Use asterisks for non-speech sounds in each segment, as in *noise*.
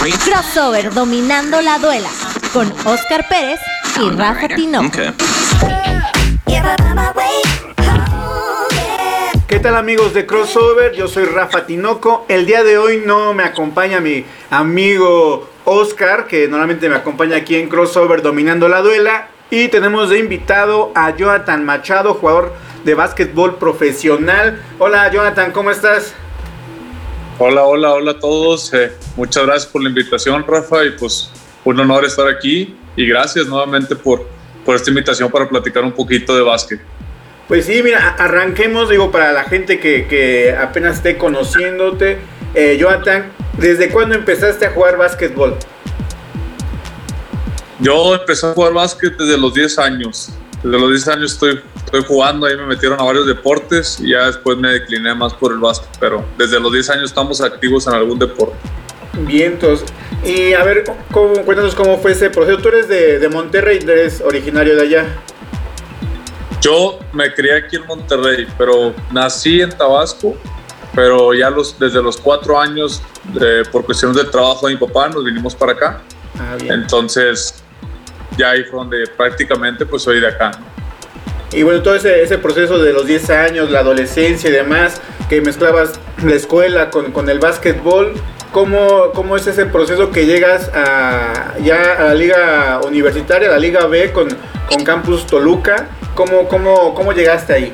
Crossover dominando la duela con Oscar Pérez y Rafa Tinoco. ¿Qué tal amigos de Crossover? Yo soy Rafa Tinoco. El día de hoy no me acompaña mi amigo Oscar, que normalmente me acompaña aquí en Crossover dominando la duela. Y tenemos de invitado a Jonathan Machado, jugador de básquetbol profesional. Hola Jonathan, ¿cómo estás? Hola, hola, hola a todos. Eh, muchas gracias por la invitación, Rafa, y pues un honor estar aquí. Y gracias nuevamente por, por esta invitación para platicar un poquito de básquet. Pues sí, mira, arranquemos, digo, para la gente que, que apenas esté conociéndote. Eh, Jonathan, ¿desde cuándo empezaste a jugar básquetbol? Yo empecé a jugar básquet desde los 10 años. Desde los 10 años estoy estoy jugando, ahí me metieron a varios deportes y ya después me decliné más por el básquet, pero desde los 10 años estamos activos en algún deporte. Vientos. Y a ver, ¿cómo, cuéntanos cómo fue ese proceso. Tú eres de, de Monterrey, eres originario de allá. Yo me crié aquí en Monterrey, pero nací en Tabasco, pero ya los, desde los cuatro años, por cuestiones del trabajo de mi papá, nos vinimos para acá. Ah, Entonces, ya ahí fue donde prácticamente pues soy de acá. Y bueno, todo ese, ese, proceso de los 10 años, la adolescencia y demás, que mezclabas la escuela con, con el básquetbol, ¿cómo, ¿cómo, es ese proceso que llegas a, ya a la liga universitaria, a la liga B con, con Campus Toluca? ¿Cómo, cómo, cómo llegaste ahí?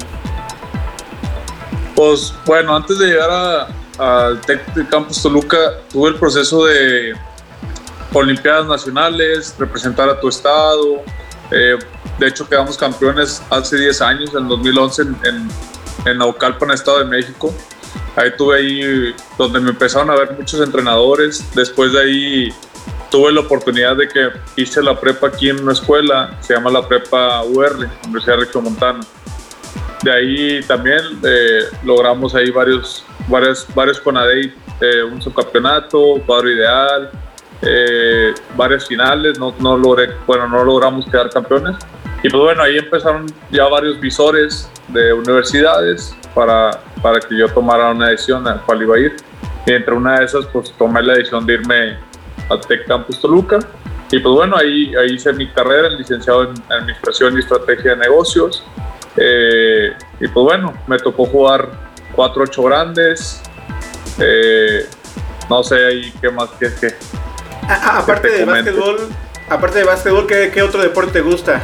Pues bueno, antes de llegar al Campus Toluca, tuve el proceso de Olimpiadas Nacionales, representar a tu estado, eh, de hecho, quedamos campeones hace 10 años, en 2011, en, en, en Naucalpan, Estado de México. Ahí tuve ahí donde me empezaron a ver muchos entrenadores. Después de ahí tuve la oportunidad de que hice la prepa aquí en una escuela, se llama la prepa UR, Universidad de Montana. De ahí también eh, logramos ahí varios, varios, varios Conadey, eh, un subcampeonato, cuadro ideal, eh, varias finales, no, no, logré, bueno, no logramos quedar campeones. Y pues bueno, ahí empezaron ya varios visores de universidades para, para que yo tomara una decisión a cuál iba a ir. Y entre una de esas, pues tomé la decisión de irme a Tech Campus Toluca. Y pues bueno, ahí, ahí hice mi carrera, licenciado en Administración y Estrategia de Negocios. Eh, y pues bueno, me tocó jugar 4-8 grandes. Eh, no sé ahí qué más que, que aparte de básquetbol, aparte de básquetbol, ¿qué, ¿qué, otro deporte te gusta?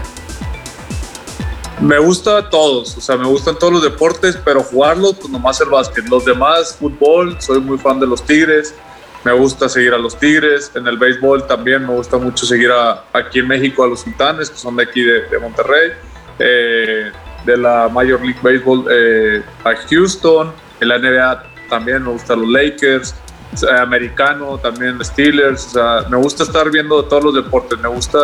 Me gusta todos, o sea, me gustan todos los deportes, pero jugarlos, pues nomás el básquet. Los demás, fútbol, soy muy fan de los Tigres, me gusta seguir a los Tigres. En el béisbol también me gusta mucho seguir a, aquí en México a los Sultanes, que son de aquí de, de Monterrey. Eh, de la Major League Baseball eh, a Houston. En la NBA también me gustan los Lakers americano, también Steelers, o sea, me gusta estar viendo todos los deportes, me gusta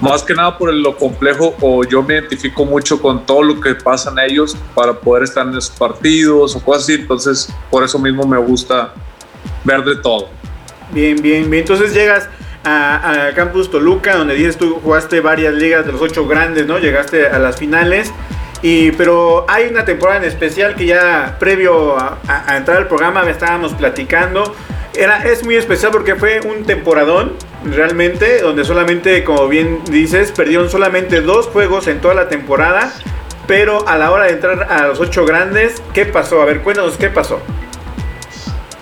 más que nada por lo complejo o yo me identifico mucho con todo lo que pasan ellos para poder estar en esos partidos o cosas así, entonces por eso mismo me gusta ver de todo. Bien, bien, bien, entonces llegas a, Campus Toluca, donde dices tú jugaste varias ligas de los ocho grandes, ¿no? Llegaste a las finales. Y, pero hay una temporada en especial que ya previo a, entrar al programa me estábamos platicando. Era, es muy especial porque fue un temporadón, realmente, donde solamente, como bien dices, perdieron solamente dos juegos en toda la temporada. Pero a la hora de entrar a los ocho grandes, ¿qué pasó? A ver, cuéntanos qué pasó.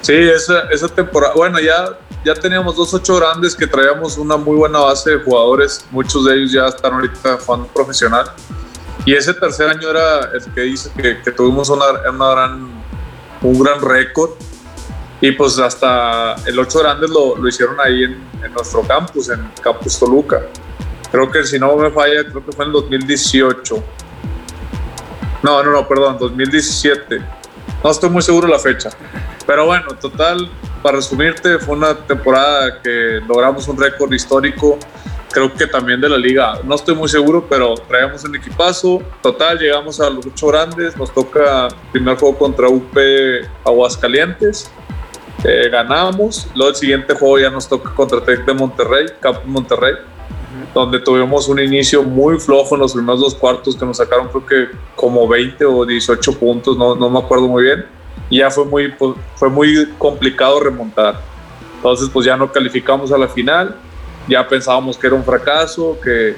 Sí, esa, esa temporada, bueno, ya, ya teníamos dos ocho grandes que traíamos una muy buena base de jugadores. Muchos de ellos ya están ahorita jugando profesional. Y ese tercer año era el que dice que, tuvimos una, una, gran, un gran récord. Y pues hasta el 8 Grandes lo, lo hicieron ahí en, en, nuestro campus, en Campus Toluca. Creo que si no me falla, creo que fue en 2018. No, no, no, perdón, 2017. No estoy muy seguro de la fecha. Pero bueno, total, para resumirte, fue una temporada que logramos un récord histórico creo que también de la liga. No estoy muy seguro, pero traíamos un equipazo. Total, llegamos a los ocho grandes. Nos toca primer juego contra UP Aguascalientes. Eh, ganamos. Luego el siguiente juego ya nos toca contra Tec de Monterrey, Campus Monterrey, donde tuvimos un inicio muy flojo en los primeros dos cuartos que nos sacaron creo que como 20 o 18 puntos, no, no me acuerdo muy bien. Y ya fue muy, pues, fue muy complicado remontar. Entonces pues ya no calificamos a la final, ya pensábamos que era un fracaso, que,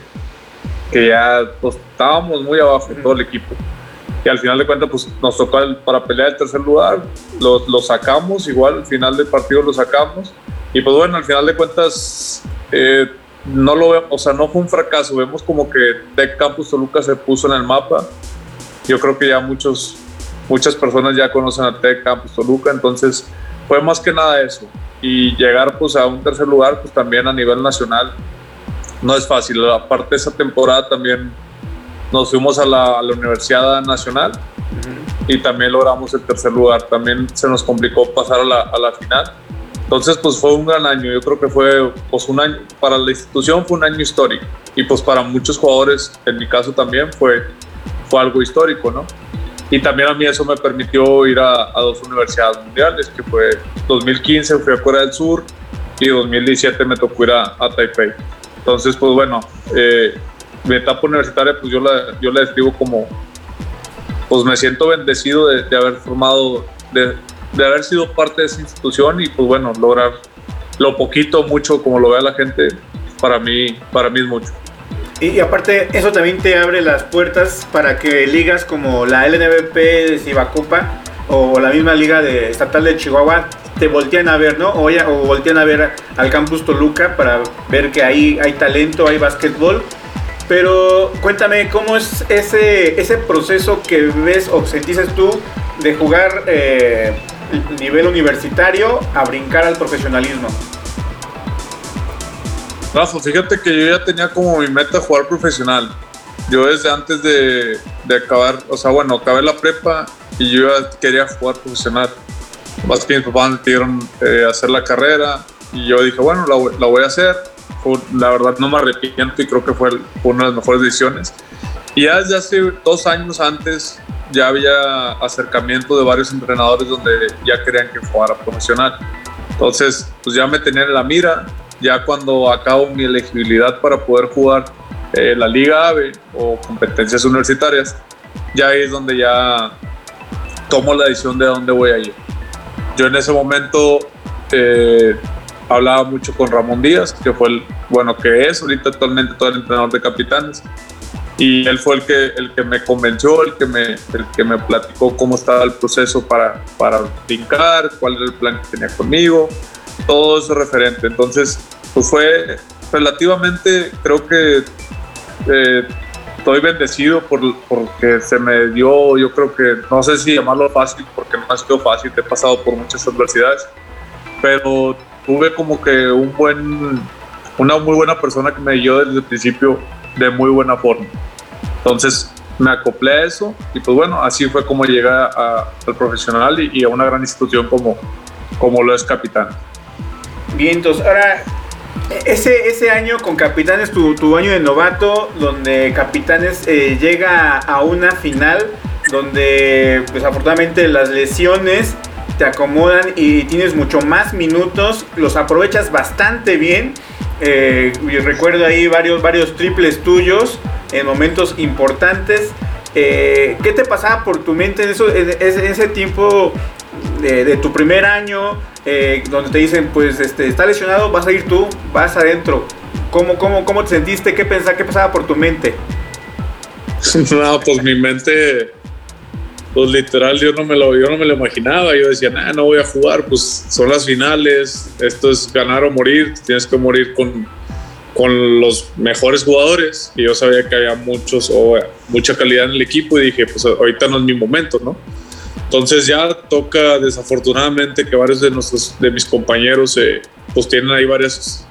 que ya pues, estábamos muy abajo todo el equipo. Y al final de cuentas pues nos tocó para pelear el tercer lugar, lo, lo, sacamos, igual al final del partido lo sacamos. Y pues bueno, al final de cuentas eh, no lo vemos, o sea, no fue un fracaso, vemos como que Tech Campus Toluca se puso en el mapa. Yo creo que ya muchos, muchas personas ya conocen a Tech Campus Toluca, entonces fue más que nada eso. Y llegar pues a un tercer lugar, pues también a nivel nacional, no es fácil. Aparte de esa temporada también nos fuimos a la, a la Universidad Nacional y también logramos el tercer lugar. También se nos complicó pasar a la, a la final entonces, pues fue un gran año. Yo creo que fue pues, un año, para la institución fue un año histórico. Y pues para muchos jugadores, en mi caso también, fue, fue algo histórico, ¿no? Y también a mí eso me permitió ir a, dos universidades mundiales, que fue 2015 fui a Corea del Sur y 2017 me tocó ir a, Taipei. Entonces, pues bueno, eh, mi etapa universitaria, pues yo la, yo la describo como, pues me siento bendecido de, de haber formado, de, de haber sido parte de esa institución y pues bueno, lograr lo poquito, mucho, como lo vea la gente, para mí, para mí es mucho. Y, aparte, eso también te abre las puertas para que ligas como la LNBP de Cibacopa o la misma liga de estatal de Chihuahua te voltean a ver, ¿no? O, o voltean a ver al campus Toluca para ver que ahí hay talento, hay básquetbol. Pero cuéntame, ¿cómo es ese, ese proceso que ves o sentiste tú de jugar eh, nivel universitario a brincar al profesionalismo? Rafa, fíjate que yo ya tenía como mi meta jugar profesional. Yo desde antes de, de acabar, o sea, bueno, acabé la prepa y yo ya quería jugar profesional. Más que mis papás me pidieron eh, hacer la carrera y yo dije, bueno, la, la voy a hacer. la verdad no me arrepiento y creo que fue, fue una de las mejores decisiones. Y ya desde hace dos años antes ya había acercamiento de varios entrenadores donde ya querían que jugara profesional. Entonces, pues ya me tenían en la mira, ya cuando acabo mi elegibilidad para poder jugar eh, la Liga AVE o competencias universitarias, ya es donde ya tomo la decisión de dónde voy a ir. Yo en ese momento eh, hablaba mucho con Ramón Díaz, que fue el, bueno, que es ahorita actualmente todo el entrenador de capitanes y él fue el que, el que me convenció, el que me, el que me platicó cómo estaba el proceso para, para brincar, cuál era el plan que tenía conmigo, todo eso referente. Entonces, pues fue relativamente, creo que eh, estoy bendecido por, porque se me dio, yo creo que, no sé si llamarlo fácil, porque no ha sido fácil, he pasado por muchas adversidades, pero tuve como que un buen, una muy buena persona que me dio desde el principio de muy buena forma. Entonces me acoplé a eso y pues bueno, así fue como llegué al profesional y, a una gran institución como, como lo es Capitán. Bien, entonces ahora ese, ese año con Capitanes, tu, tu año de novato, donde Capitanes eh, llega a una final, donde pues afortunadamente las lesiones te acomodan y tienes mucho más minutos, los aprovechas bastante bien. Eh, y recuerdo ahí varios, varios triples tuyos en momentos importantes. Eh, ¿Qué te pasaba por tu mente en, eso, en, ese tiempo de, tu primer año, eh, donde te dicen, pues este, está lesionado, vas a ir tú, vas adentro? ¿Cómo, cómo, cómo te sentiste? ¿Qué, pensaba, ¿Qué pasaba por tu mente? *laughs* no, pues mi mente, pues literal, yo no me lo, yo no me lo imaginaba. Yo decía, nah, no voy a jugar, pues son las finales, esto es ganar o morir, tienes que morir con, con los mejores jugadores y yo sabía que había muchos o mucha calidad en el equipo y dije, pues ahorita no es mi momento, ¿no? Entonces ya toca desafortunadamente que varios de, nuestros, de mis compañeros eh, pues tienen ahí varias,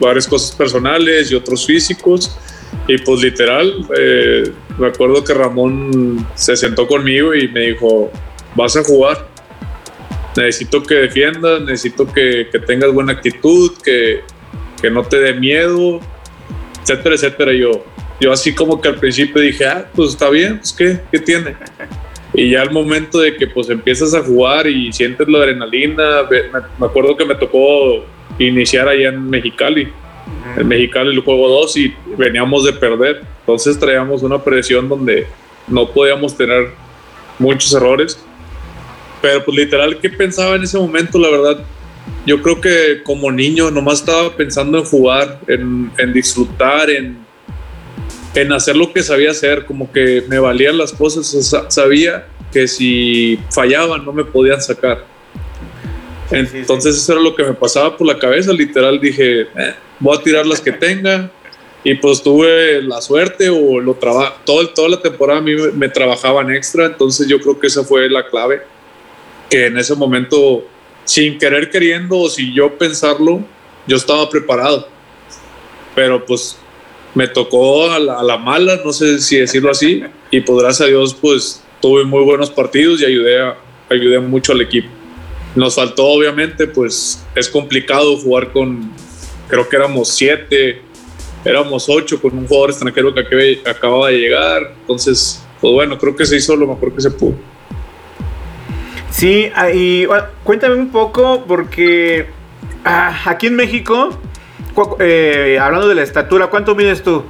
varias cosas personales y otros físicos y pues literal, eh, me acuerdo que Ramón se sentó conmigo y me dijo, vas a jugar, necesito que defiendas, necesito que, que tengas buena actitud, que, que no te dé miedo, etcétera, etcétera. Yo, yo así como que al principio dije, ah, pues está bien, pues qué, qué tiene. Y ya al momento de que pues empiezas a jugar y sientes la adrenalina, me, acuerdo que me tocó iniciar allá en Mexicali. En Mexicali el juego 2 y veníamos de perder. Entonces traíamos una presión donde no podíamos tener muchos errores. Pero pues literal, ¿qué pensaba en ese momento? La verdad, yo creo que como niño nomás estaba pensando en jugar, en, en disfrutar, en, en hacer lo que sabía hacer, como que me valían las cosas, sabía que si fallaban no me podían sacar. Entonces eso era lo que me pasaba por la cabeza, literal dije, eh, voy a tirar las que tenga y pues tuve la suerte o lo trabajo, todo, toda la temporada a mí me, me, trabajaban extra, entonces yo creo que esa fue la clave, que en ese momento, sin querer queriendo o sin yo pensarlo, yo estaba preparado, pero pues me tocó a la, mala, no sé si decirlo así, y pues gracias a Dios pues tuve muy buenos partidos y ayudé, ayudé mucho al equipo. Nos faltó obviamente, pues es complicado jugar con, creo que éramos siete, éramos ocho con un jugador extranjero que acababa de llegar, entonces pues bueno, creo que se hizo lo mejor que se pudo. Sí, ah, y cuéntame un poco porque ah, aquí en México eh, hablando de la estatura, ¿cuánto mides tú?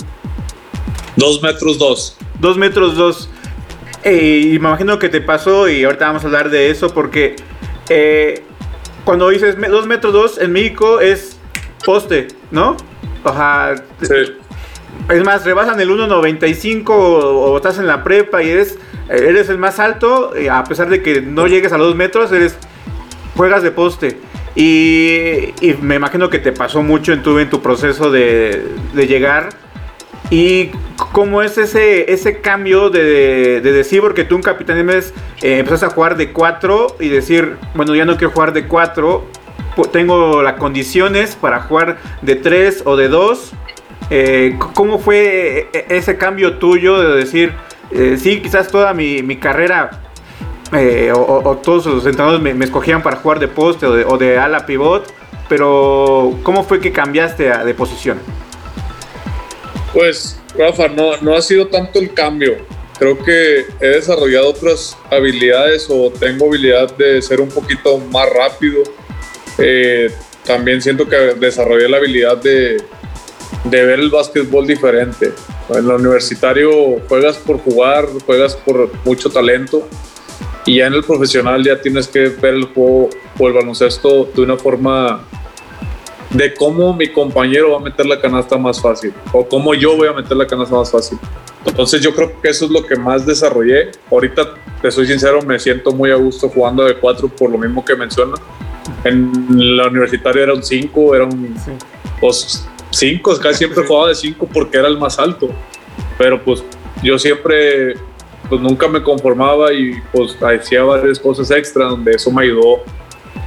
Dos metros dos. Dos metros dos. Eh, y me imagino que te pasó, y ahorita vamos a hablar de eso, porque eh, cuando dices dos metros dos en México es poste, ¿no? O sea, sí. es más, rebasan el 1.95 o, estás en la prepa y eres, eres el más alto, a pesar de que no llegues a los dos metros, eres juegas de poste. Y, me imagino que te pasó mucho en tu, en tu proceso de, llegar. ¿Y cómo es ese, ese cambio de, decir, porque tú un capitán de mes eh, empezaste a jugar de 4 y decir, bueno, ya no quiero jugar de 4, tengo las condiciones para jugar de 3 o de 2? Eh, ¿Cómo fue e, e, ese cambio tuyo de decir, eh, sí, quizás toda mi, mi carrera eh, o, todos los entrenadores me, escogían para jugar de poste o de, ala pivot, pero ¿cómo fue que cambiaste de posición? Pues, Rafa, no, no ha sido tanto el cambio. Creo que he desarrollado otras habilidades o tengo habilidad de ser un poquito más rápido. Eh, también siento que desarrollé la habilidad de, de ver el básquetbol diferente. En lo universitario juegas por jugar, juegas por mucho talento y ya en el profesional ya tienes que ver el juego o el baloncesto de una forma de cómo mi compañero va a meter la canasta más fácil o cómo yo voy a meter la canasta más fácil. Entonces yo creo que eso es lo que más desarrollé. Ahorita, te soy sincero, me siento muy a gusto jugando de cuatro por lo mismo que menciona. En la universitaria era un 5, era un 5, casi siempre jugaba de 5 porque era el más alto. Pero pues yo siempre pues nunca me conformaba y pues hacía varias cosas extra donde eso me ayudó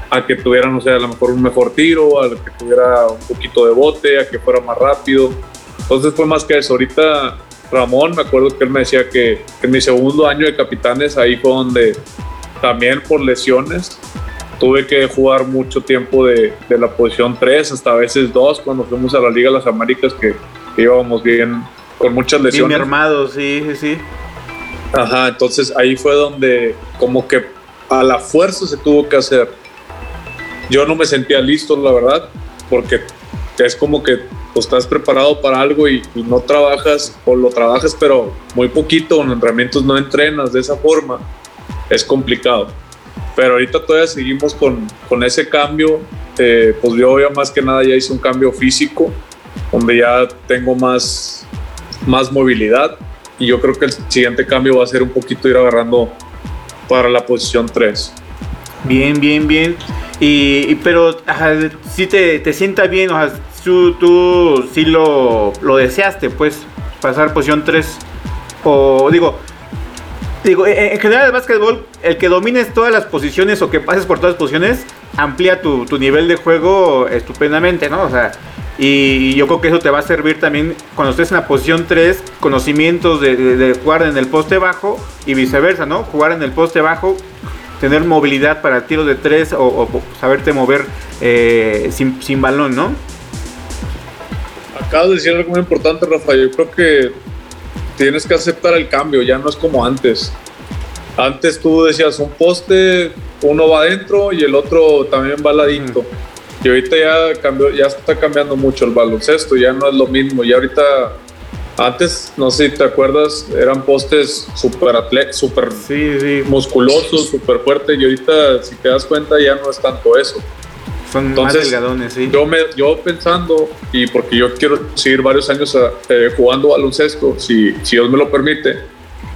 a que tuviera, no sé, a lo mejor un mejor tiro, a que tuviera un poquito de bote, a que fuera más rápido. Entonces fue más que eso. Ahorita Ramón, me acuerdo que él me decía que, en mi segundo año de capitanes, ahí fue donde también por lesiones tuve que jugar mucho tiempo de, de la posición 3, hasta a veces 2, cuando fuimos a la Liga de las Américas, que, íbamos bien con muchas lesiones. Bien armados, sí, sí, sí. Ajá, entonces ahí fue donde como que a la fuerza se tuvo que hacer. Yo no me sentía listo, la verdad, porque es como que pues, estás preparado para algo y, no trabajas o lo trabajas pero muy poquito, en entrenamientos no entrenas de esa forma, es complicado. Pero ahorita todavía seguimos con, con ese cambio, eh, pues yo ya más que nada ya hice un cambio físico, donde ya tengo más, más movilidad y yo creo que el siguiente cambio va a ser un poquito ir agarrando para la posición 3. Bien, bien, bien. Y, pero si te, te sienta bien, o sea, tú, tú sí lo, lo deseaste, pues, pasar posición 3. O digo, digo, en general el básquetbol, el que domines todas las posiciones o que pases por todas las posiciones, amplía tu, tu nivel de juego estupendamente, ¿no? O sea, y yo creo que eso te va a servir también cuando estés en la posición 3, conocimientos de, jugar en el poste bajo y viceversa, ¿no? Jugar en el poste bajo, tener movilidad para tiros de 3 o, saberte mover eh, sin, balón, ¿no? Acabo de decir algo muy importante, Rafa. Yo creo que tienes que aceptar el cambio, ya no es como antes. Antes tú decías un poste, uno va adentro y el otro también va al ladito. Y ahorita ya cambió, ya está cambiando mucho el baloncesto, ya no es lo mismo. Y ahorita, antes, no sé si te acuerdas, eran postes súper super musculosos, súper fuertes. Y ahorita, si te das cuenta, ya no es tanto eso. Son más delgadones, sí. Yo, me, yo pensando, y porque yo quiero seguir varios años eh, jugando baloncesto, si, si Dios me lo permite,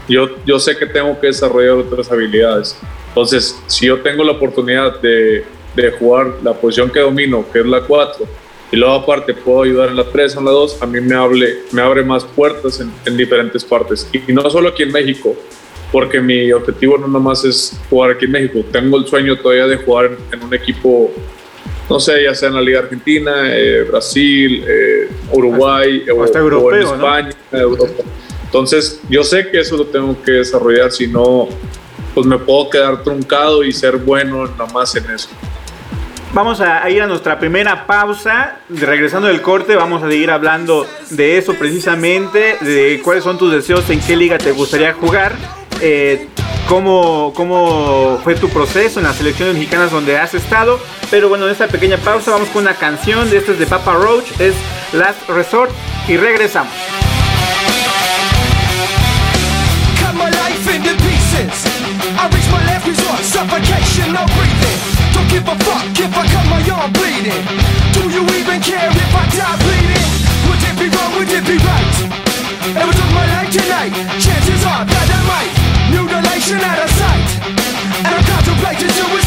yo, yo sé que tengo que desarrollar otras habilidades. Entonces, si yo tengo la oportunidad de, de jugar la posición que domino, que es la 4, y luego aparte puedo ayudar en la 3 o en la 2, a mí me, hable, me abre más puertas en, en diferentes partes. Y, no solo aquí en México, porque mi objetivo no nada más es jugar aquí en México. Tengo el sueño todavía de jugar en, un equipo, no sé, ya sea en la Liga Argentina, eh, Brasil, eh, Uruguay, o, hasta o en España, Europa. Entonces, yo sé que eso lo tengo que desarrollar, si no, pues me puedo quedar truncado y ser bueno nada más en eso. Vamos a ir a nuestra primera pausa. Regresando del corte, vamos a seguir hablando de eso precisamente, de cuáles son tus deseos, en qué liga te gustaría jugar, eh, cómo, cómo fue tu proceso en las selecciones mexicanas donde has estado. Pero bueno, en esta pequeña pausa vamos con una canción de este es de Papa Roach, es Last Resort y regresamos. Don't give a fuck if I cut my arm bleeding. Do you even care if I die bleeding? Would it be wrong? Would it be right? Ever took my life tonight? Chances are that I might. Mutilation out of sight, and I'm contemplating suicide.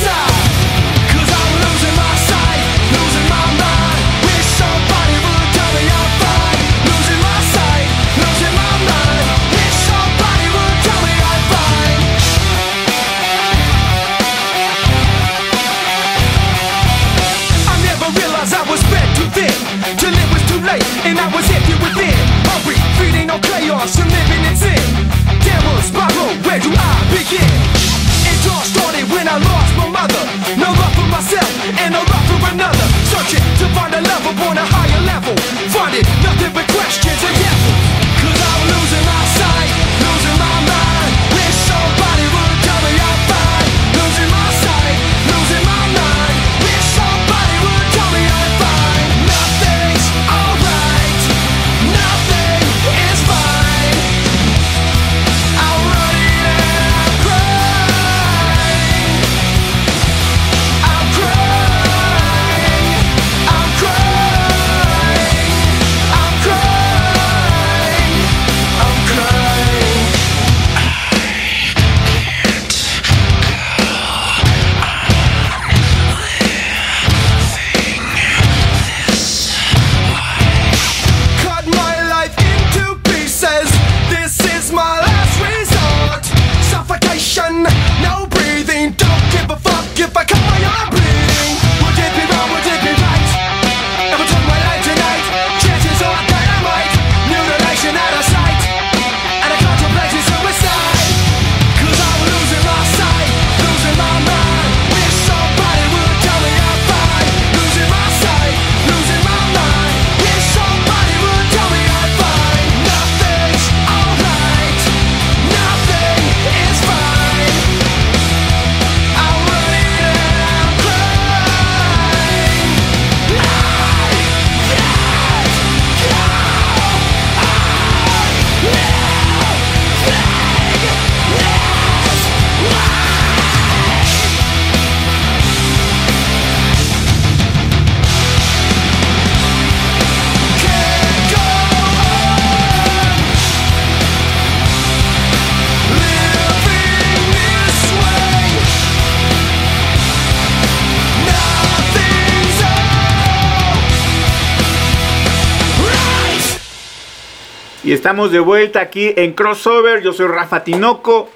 Y estamos de vuelta aquí en Crossover. Yo soy Rafa Tinoco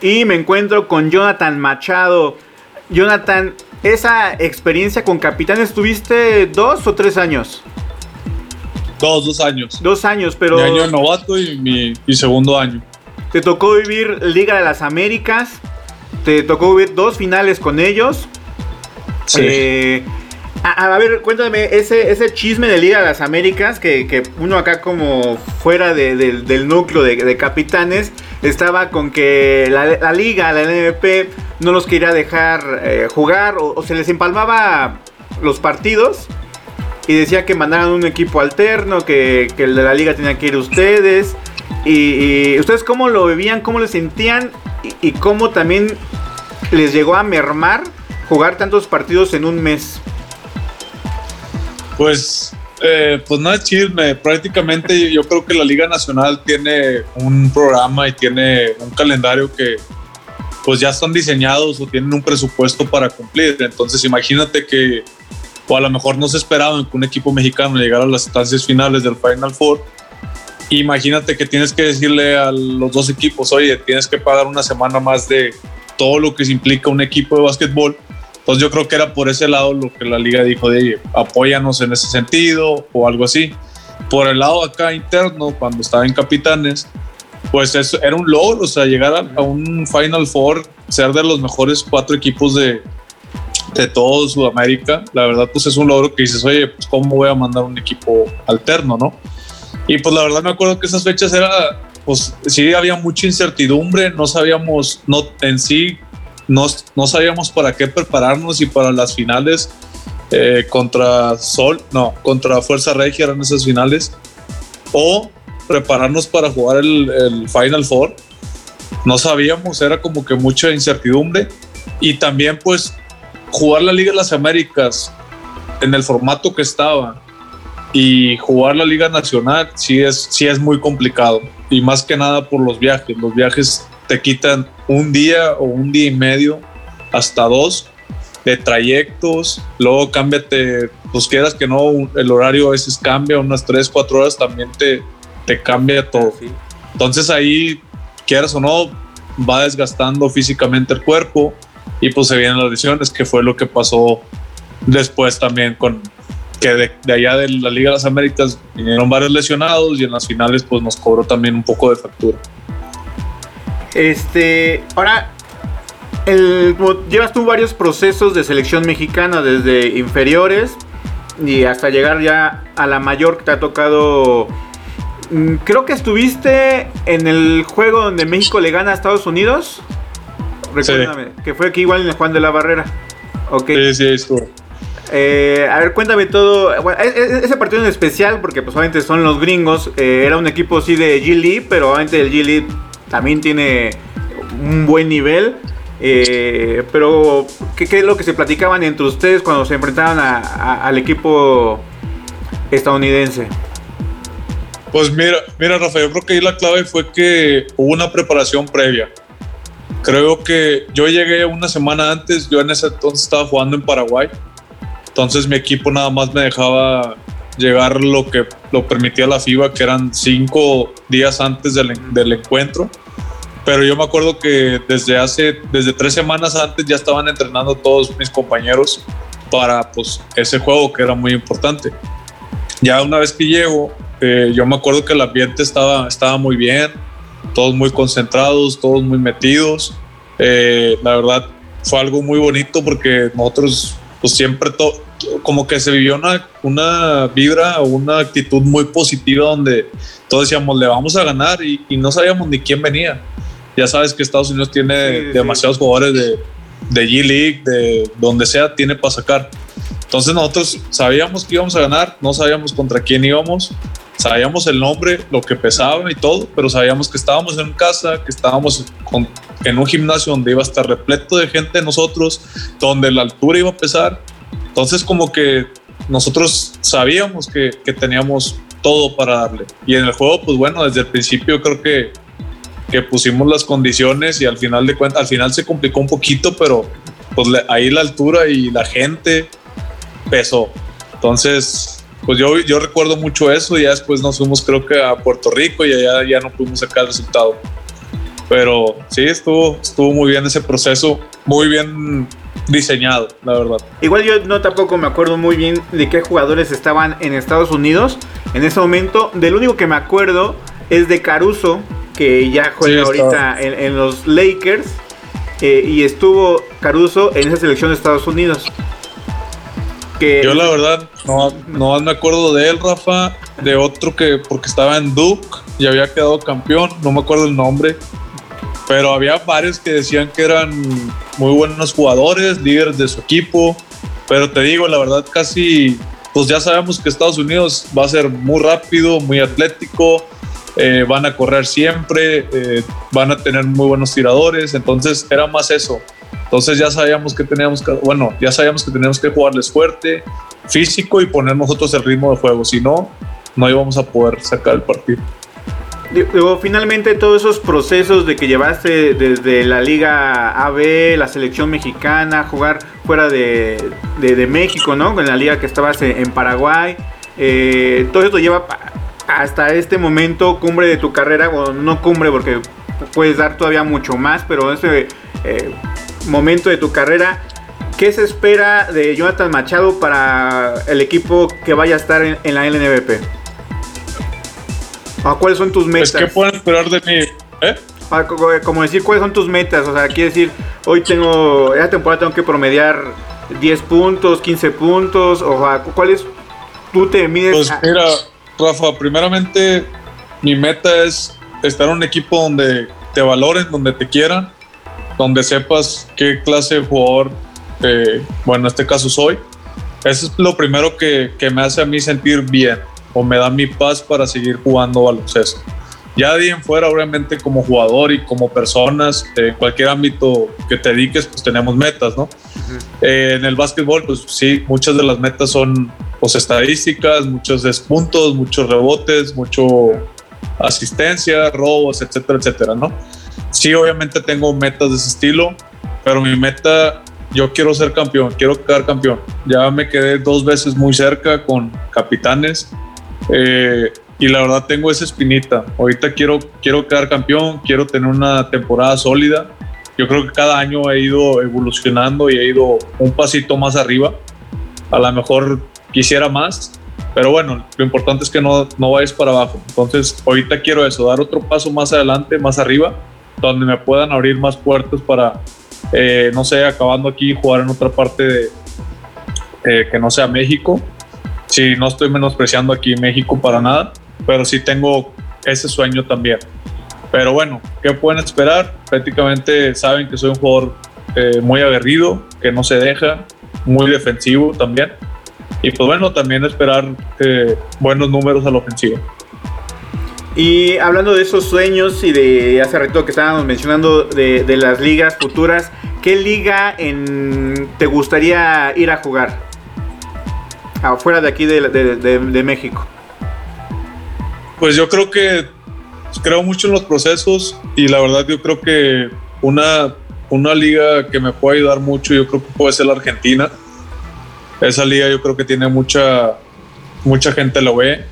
y me encuentro con Jonathan Machado. Jonathan, esa experiencia con Capitanes tuviste dos o tres años. Dos, dos años. Dos años, pero Mi año de novato y mi y segundo año. te tocó vivir Liga de las Américas. Te tocó vivir dos finales con ellos. Sí. Eh, a, ver, cuéntame ese, ese chisme de Liga de las Américas que, que uno acá como fuera de- del- núcleo de, capitanes estaba con que la, liga, la NMP, no los quería dejar eh, jugar o, se les empalmaba los partidos y decía que mandaran un equipo alterno, que, que el de la liga tenía que ir ustedes. Y ustedes cómo lo vivían, cómo lo sentían y, y cómo también les llegó a mermar jugar tantos partidos en un mes. Pues, eh, pues no chisme. Prácticamente yo creo que la Liga Nacional tiene un programa y tiene un calendario que pues ya están diseñados o tienen un presupuesto para cumplir. Entonces imagínate que, o a lo mejor no se esperaban que un equipo mexicano llegara a las instancias finales del Final Four. Imagínate que tienes que decirle a los dos equipos, oye, tienes que pagar una semana más de todo lo que se implica un equipo de básquetbol. Entonces yo creo que era por ese lado lo que la liga dijo de apóyanos en ese sentido o algo así. Por el lado acá interno, cuando estaba en Capitanes, pues eso era un logro, o sea, llegar a, un Final Four, ser de los mejores cuatro equipos de, de todo Sudamérica, la verdad pues es un logro que dices, oye, pues cómo voy a mandar un equipo alterno, ¿no? Y pues la verdad me acuerdo que esas fechas era, pues sí había mucha incertidumbre, no sabíamos, no en sí, no, no sabíamos para qué prepararnos y para las finales eh, contra Sol, no, contra Fuerza Regia eran esas finales, o prepararnos para jugar el, Final Four. No sabíamos, era como que mucha incertidumbre. Y también pues jugar la Liga de las Américas en el formato que estaba y jugar la Liga Nacional sí es, sí es muy complicado. Y más que nada por los viajes. Los viajes te quitan un día o un día y medio hasta dos de trayectos. Luego cámbiate, pues quieras que no, el horario a veces cambia, unas 3, 4 horas también te, te cambia todo. Entonces ahí, quieras o no, va desgastando físicamente el cuerpo y pues se vienen las lesiones, que fue lo que pasó después también con que de, allá de la Liga de las Américas vinieron varios lesionados y en las finales pues nos cobró también un poco de factura. Este, ahora el, llevas tú varios procesos de selección mexicana desde inferiores y hasta llegar ya a la mayor que te ha tocado Mm, creo que estuviste en el juego donde México le gana a Estados Unidos. Recuérdame, que fue aquí igual en el Juan de la Barrera. Okay. Sí, sí, estuvo. Eh, a ver, cuéntame todo. E, e, ese partido en especial, porque pues obviamente son los gringos. Eh, era un equipo así de G League, pero obviamente el G League también tiene un buen nivel. Eh, pero, ¿qué, es lo que se platicaban entre ustedes cuando se enfrentaban al equipo estadounidense? Pues mira, mira, Rafa, yo creo que ahí la clave fue que hubo una preparación previa. Creo que yo llegué una semana antes, yo en ese entonces estaba jugando en Paraguay, entonces mi equipo nada más me dejaba llegar lo que lo permitía la FIBA, que eran cinco días antes del, del encuentro. Pero yo me acuerdo que desde hace, desde tres semanas antes ya estaban entrenando todos mis compañeros para pues ese juego que era muy importante. Ya una vez que llego, eh, yo me acuerdo que el ambiente estaba, estaba muy bien, todos muy concentrados, todos muy metidos. Eh, la verdad fue algo muy bonito porque nosotros pues siempre como que se vivió una, una vibra o una actitud muy positiva donde todos decíamos le vamos a ganar y, no sabíamos ni quién venía. Ya sabes que Estados Unidos tiene demasiados jugadores de, de G-League, de donde sea, tiene para sacar. Entonces nosotros sabíamos que íbamos a ganar, no sabíamos contra quién íbamos, sabíamos el nombre, lo que pesaba y todo, pero sabíamos que estábamos en casa, que estábamos en un gimnasio donde iba a estar repleto de gente nosotros, donde la altura iba a pesar. Entonces como que nosotros sabíamos que, que teníamos todo para darle. Y en el juego, pues bueno, desde el principio creo que, que pusimos las condiciones y al final de cuentas, al final se complicó un poquito, pero pues ahí la altura y la gente pesó. Entonces, pues yo, yo recuerdo mucho eso y ya después nos fuimos creo que a Puerto Rico y allá ya no pudimos sacar el resultado. Pero sí, estuvo, estuvo muy bien ese proceso, muy bien diseñado, la verdad. Igual yo no tampoco me acuerdo muy bien de qué jugadores estaban en Estados Unidos en ese momento. Del único que me acuerdo es de Caruso, que ya juega ahorita en, los Lakers. Eh, y estuvo Caruso en esa selección de Estados Unidos. Yo la verdad no, no me acuerdo de él, Rafa, de otro que porque estaba en Duke y había quedado campeón, no me acuerdo el nombre, pero había varios que decían que eran muy buenos jugadores, líderes de su equipo, pero te digo, la verdad casi, pues ya sabemos que Estados Unidos va a ser muy rápido, muy atlético, eh, van a correr siempre, eh, van a tener muy buenos tiradores, entonces era más eso. Entonces ya sabíamos que teníamos que, bueno, ya sabíamos que teníamos que jugarles fuerte, físico y poner nosotros el ritmo de juego. Si no, no íbamos a poder sacar el partido. Luego, finalmente, todos esos procesos de que llevaste desde la Liga AB, la selección mexicana, jugar fuera de, México, ¿no? En la liga que estabas en, Paraguay, eh, todo esto lleva hasta este momento, cumbre de tu carrera, o no cumbre porque puedes dar todavía mucho más, pero ese eh, momento de tu carrera, ¿qué se espera de Jonathan Machado para el equipo que vaya a estar en, en la LNBP? Ah, ¿Cuáles son tus pues, metas? ¿Qué pueden esperar de mí? ¿Eh? Ah, como decir, ¿cuáles son tus metas? O sea, quiere decir, hoy tengo, esta temporada tengo que promediar 10 puntos, 15 puntos, o sea, ¿cuáles tú te mides? Pues mira, Rafa, primeramente mi meta es estar en un equipo donde te valoren, donde te quieran, donde sepas qué clase de jugador, eh, bueno, en este caso soy. Eso es lo primero que, que me hace a mí sentir bien o me da mi paz para seguir jugando baloncesto. Ya de en fuera, obviamente, como jugador y como personas, en cualquier ámbito que te dediques, pues tenemos metas, ¿no? Eh, en el básquetbol, pues sí, muchas de las metas son pues, estadísticas, muchos despuntos, muchos rebotes, mucho asistencia, robos, etcétera, etcétera, ¿no? Sí, obviamente tengo metas de ese estilo, pero mi meta, yo quiero ser campeón, quiero quedar campeón. Ya me quedé dos veces muy cerca con capitanes eh, y la verdad tengo esa espinita. Ahorita quiero, quiero quedar campeón, quiero tener una temporada sólida. Yo creo que cada año he ido evolucionando y he ido un pasito más arriba. A lo mejor quisiera más, pero bueno, lo importante es que no, no vayas para abajo. Entonces, ahorita quiero eso, dar otro paso más adelante, más arriba, donde me puedan abrir más puertas para, eh, no sé, acabando aquí, jugar en otra parte de, eh, que no sea México sí, no estoy menospreciando aquí México para nada, pero sí tengo ese sueño también. Pero bueno, ¿qué pueden esperar? Prácticamente saben que soy un jugador eh, muy aguerrido, que no se deja, muy defensivo también. Y pues bueno, también esperar eh, buenos números a la ofensiva. Y hablando de esos sueños y de hace rato que estábamos mencionando de, las ligas futuras, ¿qué liga te gustaría ir a jugar? Afuera de aquí de, México? Pues yo creo que creo mucho en los procesos y la verdad yo creo que una, una liga que me puede ayudar mucho yo creo que puede ser la Argentina. Esa liga yo creo que tiene mucha, mucha gente lo ve.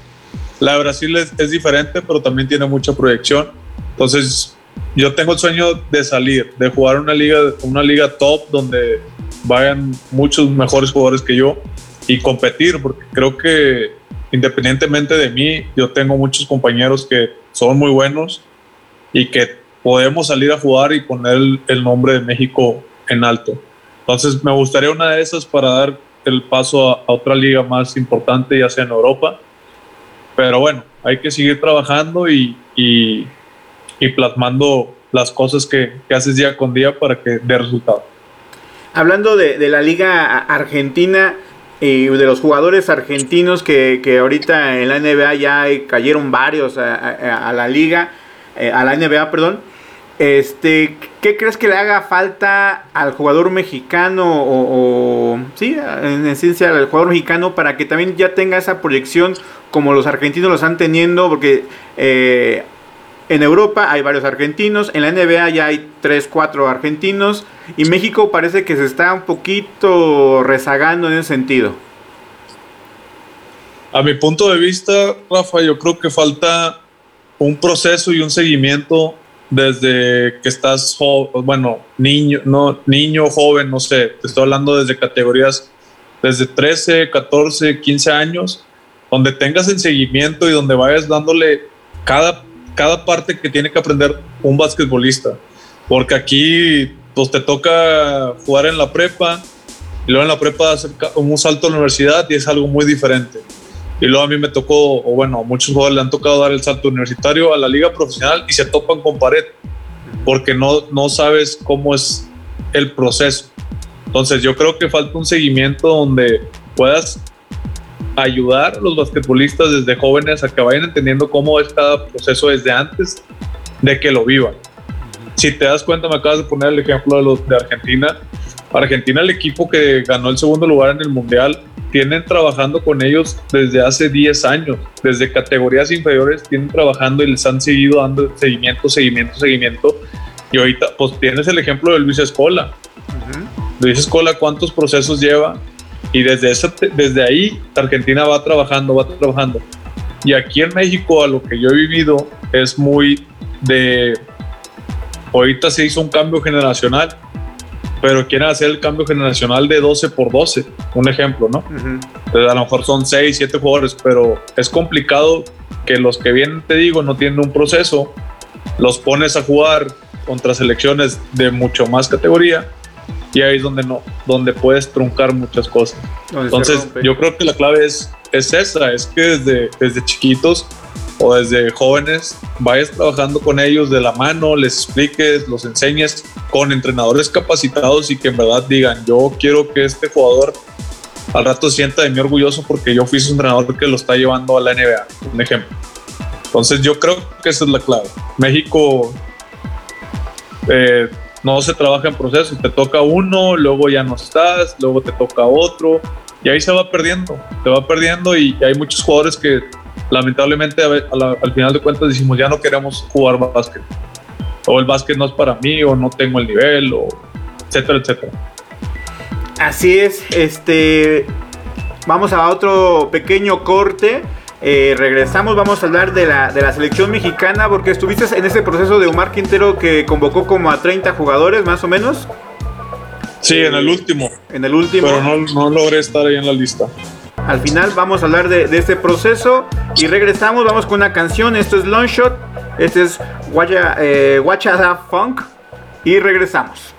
La de Brasil es, es diferente, pero también tiene mucha proyección. Entonces, yo tengo el sueño de salir, de jugar una liga, una liga top donde vayan muchos mejores jugadores que yo y competir, porque creo que independientemente de mí, yo tengo muchos compañeros que son muy buenos y que podemos salir a jugar y poner el, nombre de México en alto. Entonces me gustaría una de esas para dar el paso a, otra liga más importante, ya sea en Europa. Pero bueno, hay que seguir trabajando y, y, plasmando las cosas que, que, haces día con día para que dé resultado. Hablando de, de la liga argentina, y de los jugadores argentinos que, que, ahorita en la NBA ya cayeron varios a, la liga, eh, a la NBA, perdón. Este, ¿qué crees que le haga falta al jugador mexicano o, sí, en esencia al jugador mexicano para que también ya tenga esa proyección como los argentinos lo están teniendo? Porque eh, en Europa hay varios argentinos, en la NBA ya hay 3, 4 argentinos y México parece que se está un poquito rezagando en ese sentido. A mi punto de vista, Rafa, yo creo que falta un proceso y un seguimiento desde que estás, bueno, niño, no, niño, joven, no sé, te estoy hablando desde categorías desde 13, 14, 15 años, donde tengas el seguimiento y donde vayas dándole cada cada parte que tiene que aprender un basquetbolista. Porque aquí pues te toca jugar en la prepa y luego en la prepa hacer un salto a la universidad y es algo muy diferente. Y luego a mí me tocó, o bueno, a muchos jugadores le han tocado dar el salto universitario a la liga profesional y se topan con pared porque no, no sabes cómo es el proceso. Entonces yo creo que falta un seguimiento donde puedas ayudar a los basquetbolistas desde jóvenes a que vayan entendiendo cómo es cada proceso desde antes de que lo vivan. Si te das cuenta, me acabas de poner el ejemplo de, los de Argentina. Argentina, el equipo que ganó el segundo lugar en el Mundial, tienen trabajando con ellos desde hace 10 años, desde categorías inferiores tienen trabajando y les han seguido dando seguimiento, seguimiento, seguimiento. Y ahorita, pues tienes el ejemplo de Luis Escola. Luis Escola, ¿cuántos procesos lleva? Y desde, ese, desde ahí, Argentina va trabajando, va trabajando. Y aquí en México, a lo que yo he vivido, es muy de. Ahorita se hizo un cambio generacional pero quieren hacer el cambio generacional de 12 por 12, un ejemplo, ¿no? Entonces, a lo mejor son 6, 7 jugadores, pero es complicado que los que vienen, te digo, no tienen un proceso, los pones a jugar contra selecciones de mucho más categoría y ahí es donde no, donde puedes truncar muchas cosas. Entonces, yo creo que la clave es, es esa, es que desde, desde chiquitos o desde jóvenes vayas trabajando con ellos de la mano, les expliques, los enseñes con entrenadores capacitados y que en verdad digan, yo quiero que este jugador al rato sienta de mí orgulloso porque yo fui su entrenador que lo está llevando a la NBA, un ejemplo. Entonces yo creo que esa es la clave. México eh, no se trabaja en proceso, te toca uno, luego ya no estás, luego te toca otro y ahí se va perdiendo, se va perdiendo y hay muchos jugadores que lamentablemente al final de cuentas decimos ya no queremos jugar básquet o el básquet no es para mí o no tengo el nivel o etcétera etcétera así es este vamos a otro pequeño corte eh, regresamos, vamos a hablar de la, de la selección mexicana porque estuviste en ese proceso de Omar Quintero que convocó como a 30 jugadores más o menos. Sí, en el último. En el último. Pero no, no logré estar ahí en la lista. Al final vamos a hablar de, este proceso y regresamos, vamos con una canción, esto es Longshot, este es Wacha, eh, Funk y regresamos.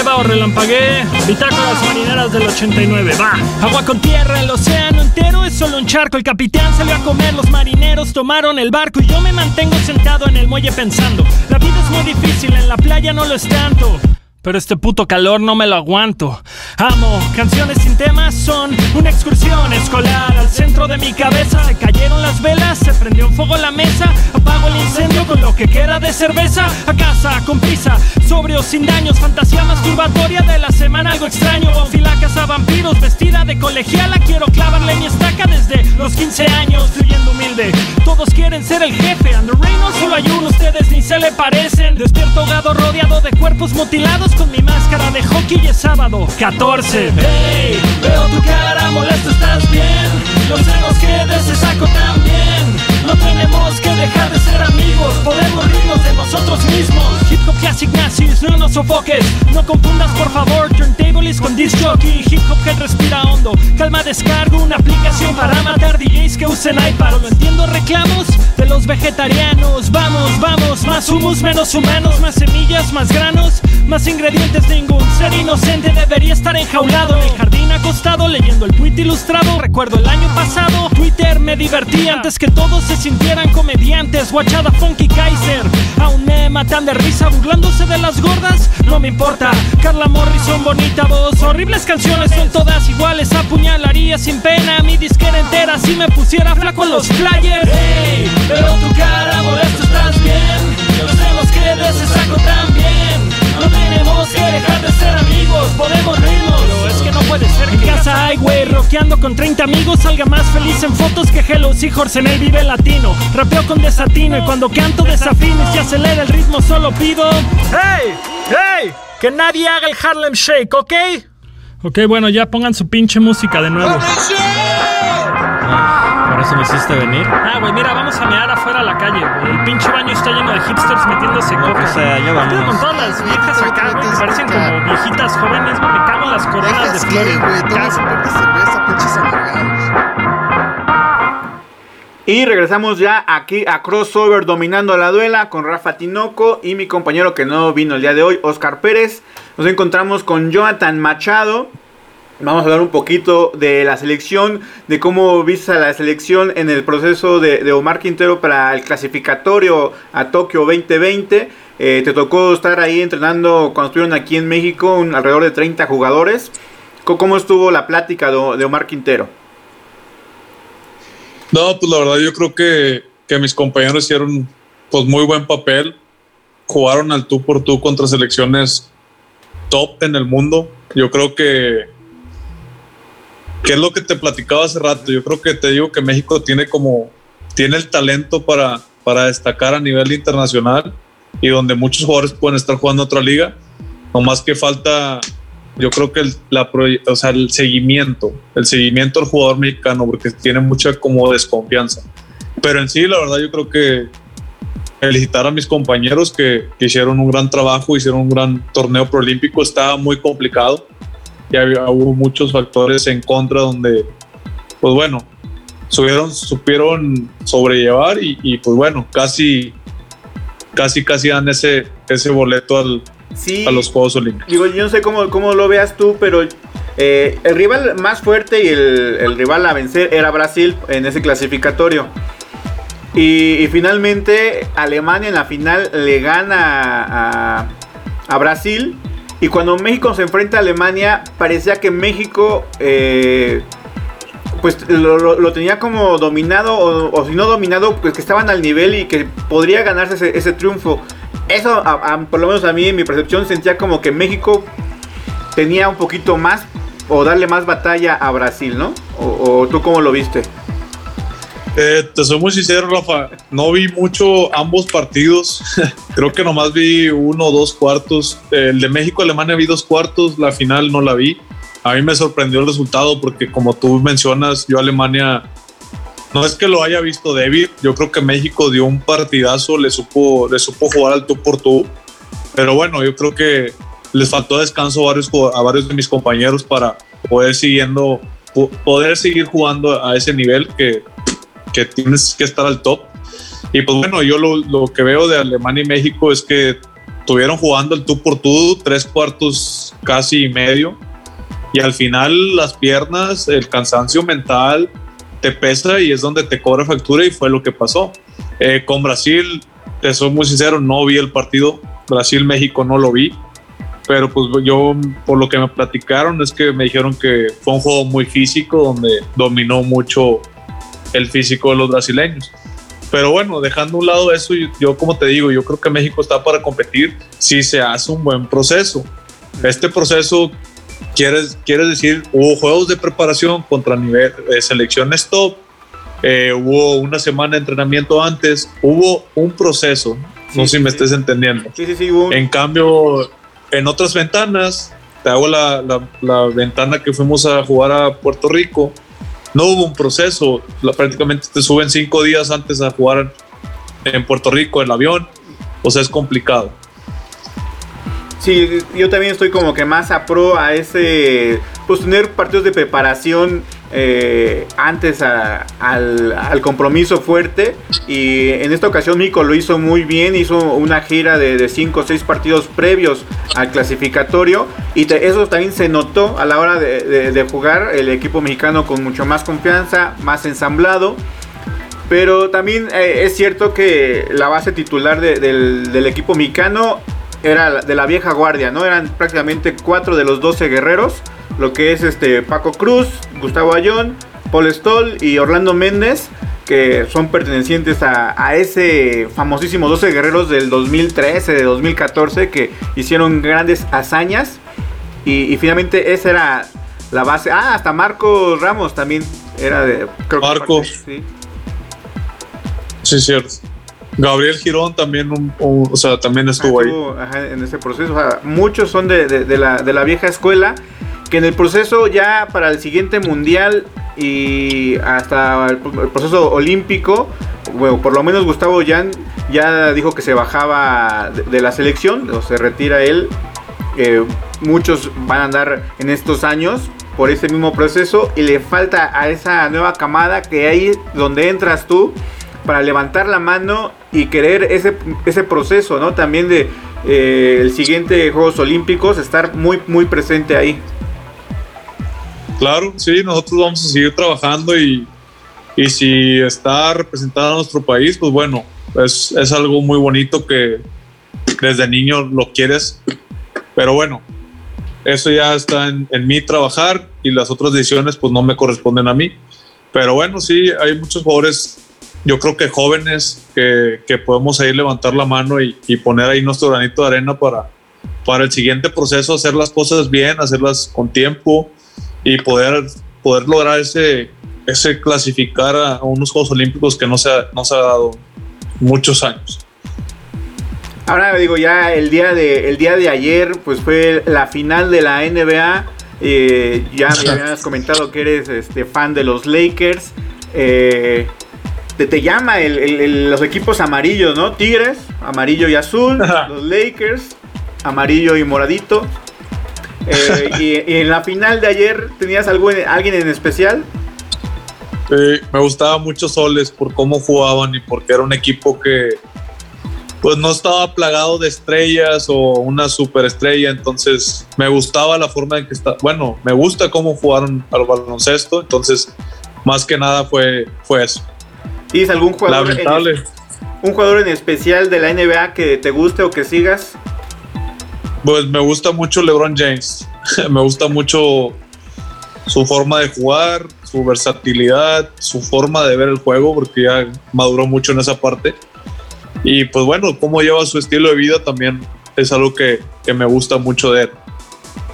Beba o relampaguee, bitácoras marineras del 89, va. Agua con tierra, el océano entero es solo un charco. El capitán salió a comer, los marineros tomaron el barco y yo me mantengo sentado en el muelle pensando. La vida es muy difícil, en la playa no lo es tanto. Pero este puto calor no me lo aguanto. Amo, canciones sin temas son una excursión escolar. Al centro de mi cabeza cayeron las velas, se prendió un fuego la mesa. Apago el incendio con lo que queda de cerveza. A casa, con prisa, sobrio, sin daños. Fantasía masturbatoria de la semana, algo extraño. Fila casa vampiros, vestida de colegiala. Quiero clavarle mi estaca desde los 15 años, fluyendo humilde. Todos quieren ser el jefe. Andrew Reynolds solo hay uno, ustedes ni se le parecen. Despierto gado rodeado de cuerpos mutilados con mi máscara de hockey y es sábado 14. Hey, veo tu cara molesto, estás bien. Los celos que de ese saco también. No tenemos que dejar de ser amigos, podemos rirnos de nosotros mismos. Hip hop classic nazis, no nos sofoques. No confundas por favor turntables con disc jockey. Hip hop que respira hondo. Calma, descargo una aplicación para matar DJs que usen iPad. No entiendo reclamos de los vegetarianos. Vamos, vamos, más humus, menos humanos, más semillas, más granos, más ingredientes. Ningún ser inocente debería estar enjaulado en el jardín acostado leyendo el tweet ilustrado. Recuerdo el año pasado, Twitter me divertí antes que todos se sintieran comediantes. Guachada Funky Kaiser. Aún me matan de risa burlándose de las gordas. No me importa. Carla Morrison, bonita voz. Horribles canciones son todas iguales. Apuñalaría sin pena mi disquera entera si me pusiera flaco en los flyers. Pero tu cara molesto, estás bien. Yo que de ese saco también. No tenemos que dejar de ser amigos, podemos rirnos. Pero es que no puede ser En casa hay güey, rockeando con 30 amigos, salga más feliz en fotos que Hello Seahorse en el Vive Latino. Rapeo con desatino y cuando canto desafino y se acelera el ritmo solo pido. ¡Hey! ¡Hey! Que nadie haga el Harlem Shake, ¿ok? Ok, bueno, ya pongan su pinche música de nuevo eso me hiciste venir. Ah, güey, mira, vamos a mear afuera a la calle, El pinche baño está lleno de hipsters metiéndose no, coca. O sea, ya vamos. con todas las viejas acá, güey, parecen como viejitas jóvenes, Me cago en las coronas de flores. Y regresamos ya aquí a Crossover dominando la duela con Rafa Tinoco y mi compañero que no vino el día de hoy, Oscar Pérez. Nos encontramos con Jonathan Machado Vamos a hablar un poquito de la selección, de cómo viste la selección en el proceso de, Omar Quintero para el clasificatorio a Tokio 2020. Eh, te tocó estar ahí entrenando cuando estuvieron aquí en México, un, alrededor de 30 jugadores. ¿Cómo estuvo la plática de, Omar Quintero? No, pues la verdad yo creo que, que mis compañeros hicieron pues muy buen papel jugaron al tú por tú contra selecciones top en el mundo. Yo creo que, que es lo que te platicaba hace rato. Yo creo que te digo que México tiene como, tiene el talento para, para destacar a nivel internacional y donde muchos jugadores pueden estar jugando otra liga. No más que falta, yo creo que el, la, o sea, el seguimiento, el seguimiento al jugador mexicano, porque tiene mucha como desconfianza. Pero en sí, la verdad, yo creo que felicitar a mis compañeros que, que hicieron un gran trabajo, hicieron un gran torneo proolímpico. Estaba muy complicado. Ya hubo muchos factores en contra donde, pues bueno, subieron, supieron sobrellevar y, y pues bueno, casi, casi, casi dan ese, ese boleto al, Sí, a los Juegos Olímpicos. digo, yo no sé cómo, cómo lo veas tú, pero eh, el rival más fuerte y el, el rival a vencer era Brasil en ese clasificatorio. Y, y finalmente Alemania en la final le gana a, a Brasil. Y cuando México se enfrenta a Alemania, parecía que México eh, pues lo, tenía como dominado, o, si no dominado, pues que estaban al nivel y que podría ganarse ese, triunfo. Eso, a- por lo menos a mí, en mi percepción, sentía como que México tenía un poquito más o darle más batalla a Brasil, ¿no? ¿O, o tú cómo lo viste? Eh, te soy muy sincero, Rafa. No vi mucho ambos partidos. *laughs* Creo que nomás vi uno o dos cuartos. El de México-Alemania vi dos cuartos. La final no la vi. A mí me sorprendió el resultado porque, como tú mencionas, yo Alemania no es que lo haya visto débil. Yo creo que México dio un partidazo. Le supo, le supo jugar al tú por tú. Pero bueno, yo creo que les faltó descanso a varios, a varios de mis compañeros para poder siguiendo po- poder seguir jugando a ese nivel que, que tienes que estar al top. Y pues bueno, yo lo, lo que veo de Alemania y México es que estuvieron jugando el tú por tú, tres cuartos casi y medio. Y al final las piernas, el cansancio mental te pesa y es donde te cobra factura y fue lo que pasó. Eh, con Brasil, te soy muy sincero, no vi el partido. Brasil-México no lo vi. Pero pues yo, por lo que me platicaron, es que me dijeron que fue un juego muy físico, donde dominó mucho el físico de los brasileños. Pero bueno, dejando a un lado eso, yo, yo como te digo, yo creo que México está para competir si se hace un buen proceso. Este proceso quiere, quiere decir, hubo juegos de preparación contra nivel de selecciones top, eh, hubo una semana de entrenamiento antes, hubo un proceso, no Sí, sé si me sí. estés entendiendo. Sí, sí, sí, hubo En cambio, en otras ventanas, te hago la, la- la ventana que fuimos a jugar a Puerto Rico, no hubo un proceso, prácticamente te suben cinco días antes a jugar en Puerto Rico el avión, o sea, es complicado. Sí, yo también estoy como que más a pro a ese, pues tener partidos de preparación eh, antes al, compromiso fuerte. Y en esta ocasión México lo hizo muy bien, hizo una gira de 5 o 6 partidos previos al clasificatorio. Y eso también se notó a la hora de, jugar el equipo mexicano con mucho más confianza, más ensamblado. Pero también eh, es cierto que la base titular de- del, del equipo mexicano era de la vieja guardia, ¿no? Eran prácticamente cuatro de los 12 guerreros. Lo que es este Paco Cruz, Gustavo Ayón, Paul Stoll y Orlando Méndez. Que son pertenecientes a, a ese famosísimo 12 guerreros del 2013, de 2014. Que hicieron grandes hazañas. Y, y finalmente esa era la base. Ah, hasta Marco Ramos también era de. creo que Marco. parte, sí. Sí, cierto. Gabriel Girón también, un- un- o sea, también estuvo ahí. ajá, en ese proceso. O sea, muchos son de, de- de la, de la vieja escuela. Que en el proceso ya para el siguiente mundial y hasta el, proceso olímpico, bueno, por lo menos Gustavo Yan ya dijo que se bajaba de, de la selección, o se retira él. Eh, muchos van a andar en estos años por este mismo proceso y le falta a esa nueva camada que ahí donde entras tú para levantar la mano y querer ese, ese proceso, ¿no? También de eh, el siguiente Juegos Olímpicos, estar muy, muy presente ahí. Claro, sí, nosotros vamos a seguir trabajando y, y si está representado a nuestro país, pues bueno, es, es algo muy bonito que desde niño lo quieres, pero bueno, eso ya está en, en mí trabajar y las otras decisiones pues no me corresponden a mí. Pero bueno, sí, hay muchos jugadores yo creo que jóvenes que, que podemos ahí levantar la mano y, y, poner ahí nuestro granito de arena para, para el siguiente proceso, hacer las cosas bien, hacerlas con tiempo y poder, poder lograr ese, ese clasificar a unos Juegos Olímpicos que no se ha, no se ha dado muchos años. Ahora digo, ya el día de, el día de ayer, pues fue la final de la NBA. Eh, ya me *laughs* habías comentado que eres este, fan de los Lakers. Eh, te, te, llama el, el, los equipos amarillos, ¿no? Tigres, amarillo y azul. los Lakers, amarillo y moradito. Eh, y, y, en la final de ayer, ¿tenías alguien en especial? Eh, me gustaba mucho Soles por cómo jugaban y porque era un equipo que pues no estaba plagado de estrellas o una superestrella, entonces me gustaba la forma en que está, bueno, me gusta cómo jugaron al baloncesto, entonces más que nada fue, fue eso. ¿Tienes algún jugador Lamentable. En, un jugador en especial de la NBA que te guste o que sigas? Pues me gusta mucho LeBron James, *laughs* me gusta mucho su forma de jugar, su versatilidad, su forma de ver el juego, porque ya maduró mucho en esa parte. Y pues bueno, cómo lleva su estilo de vida también es algo que, que me gusta mucho de él.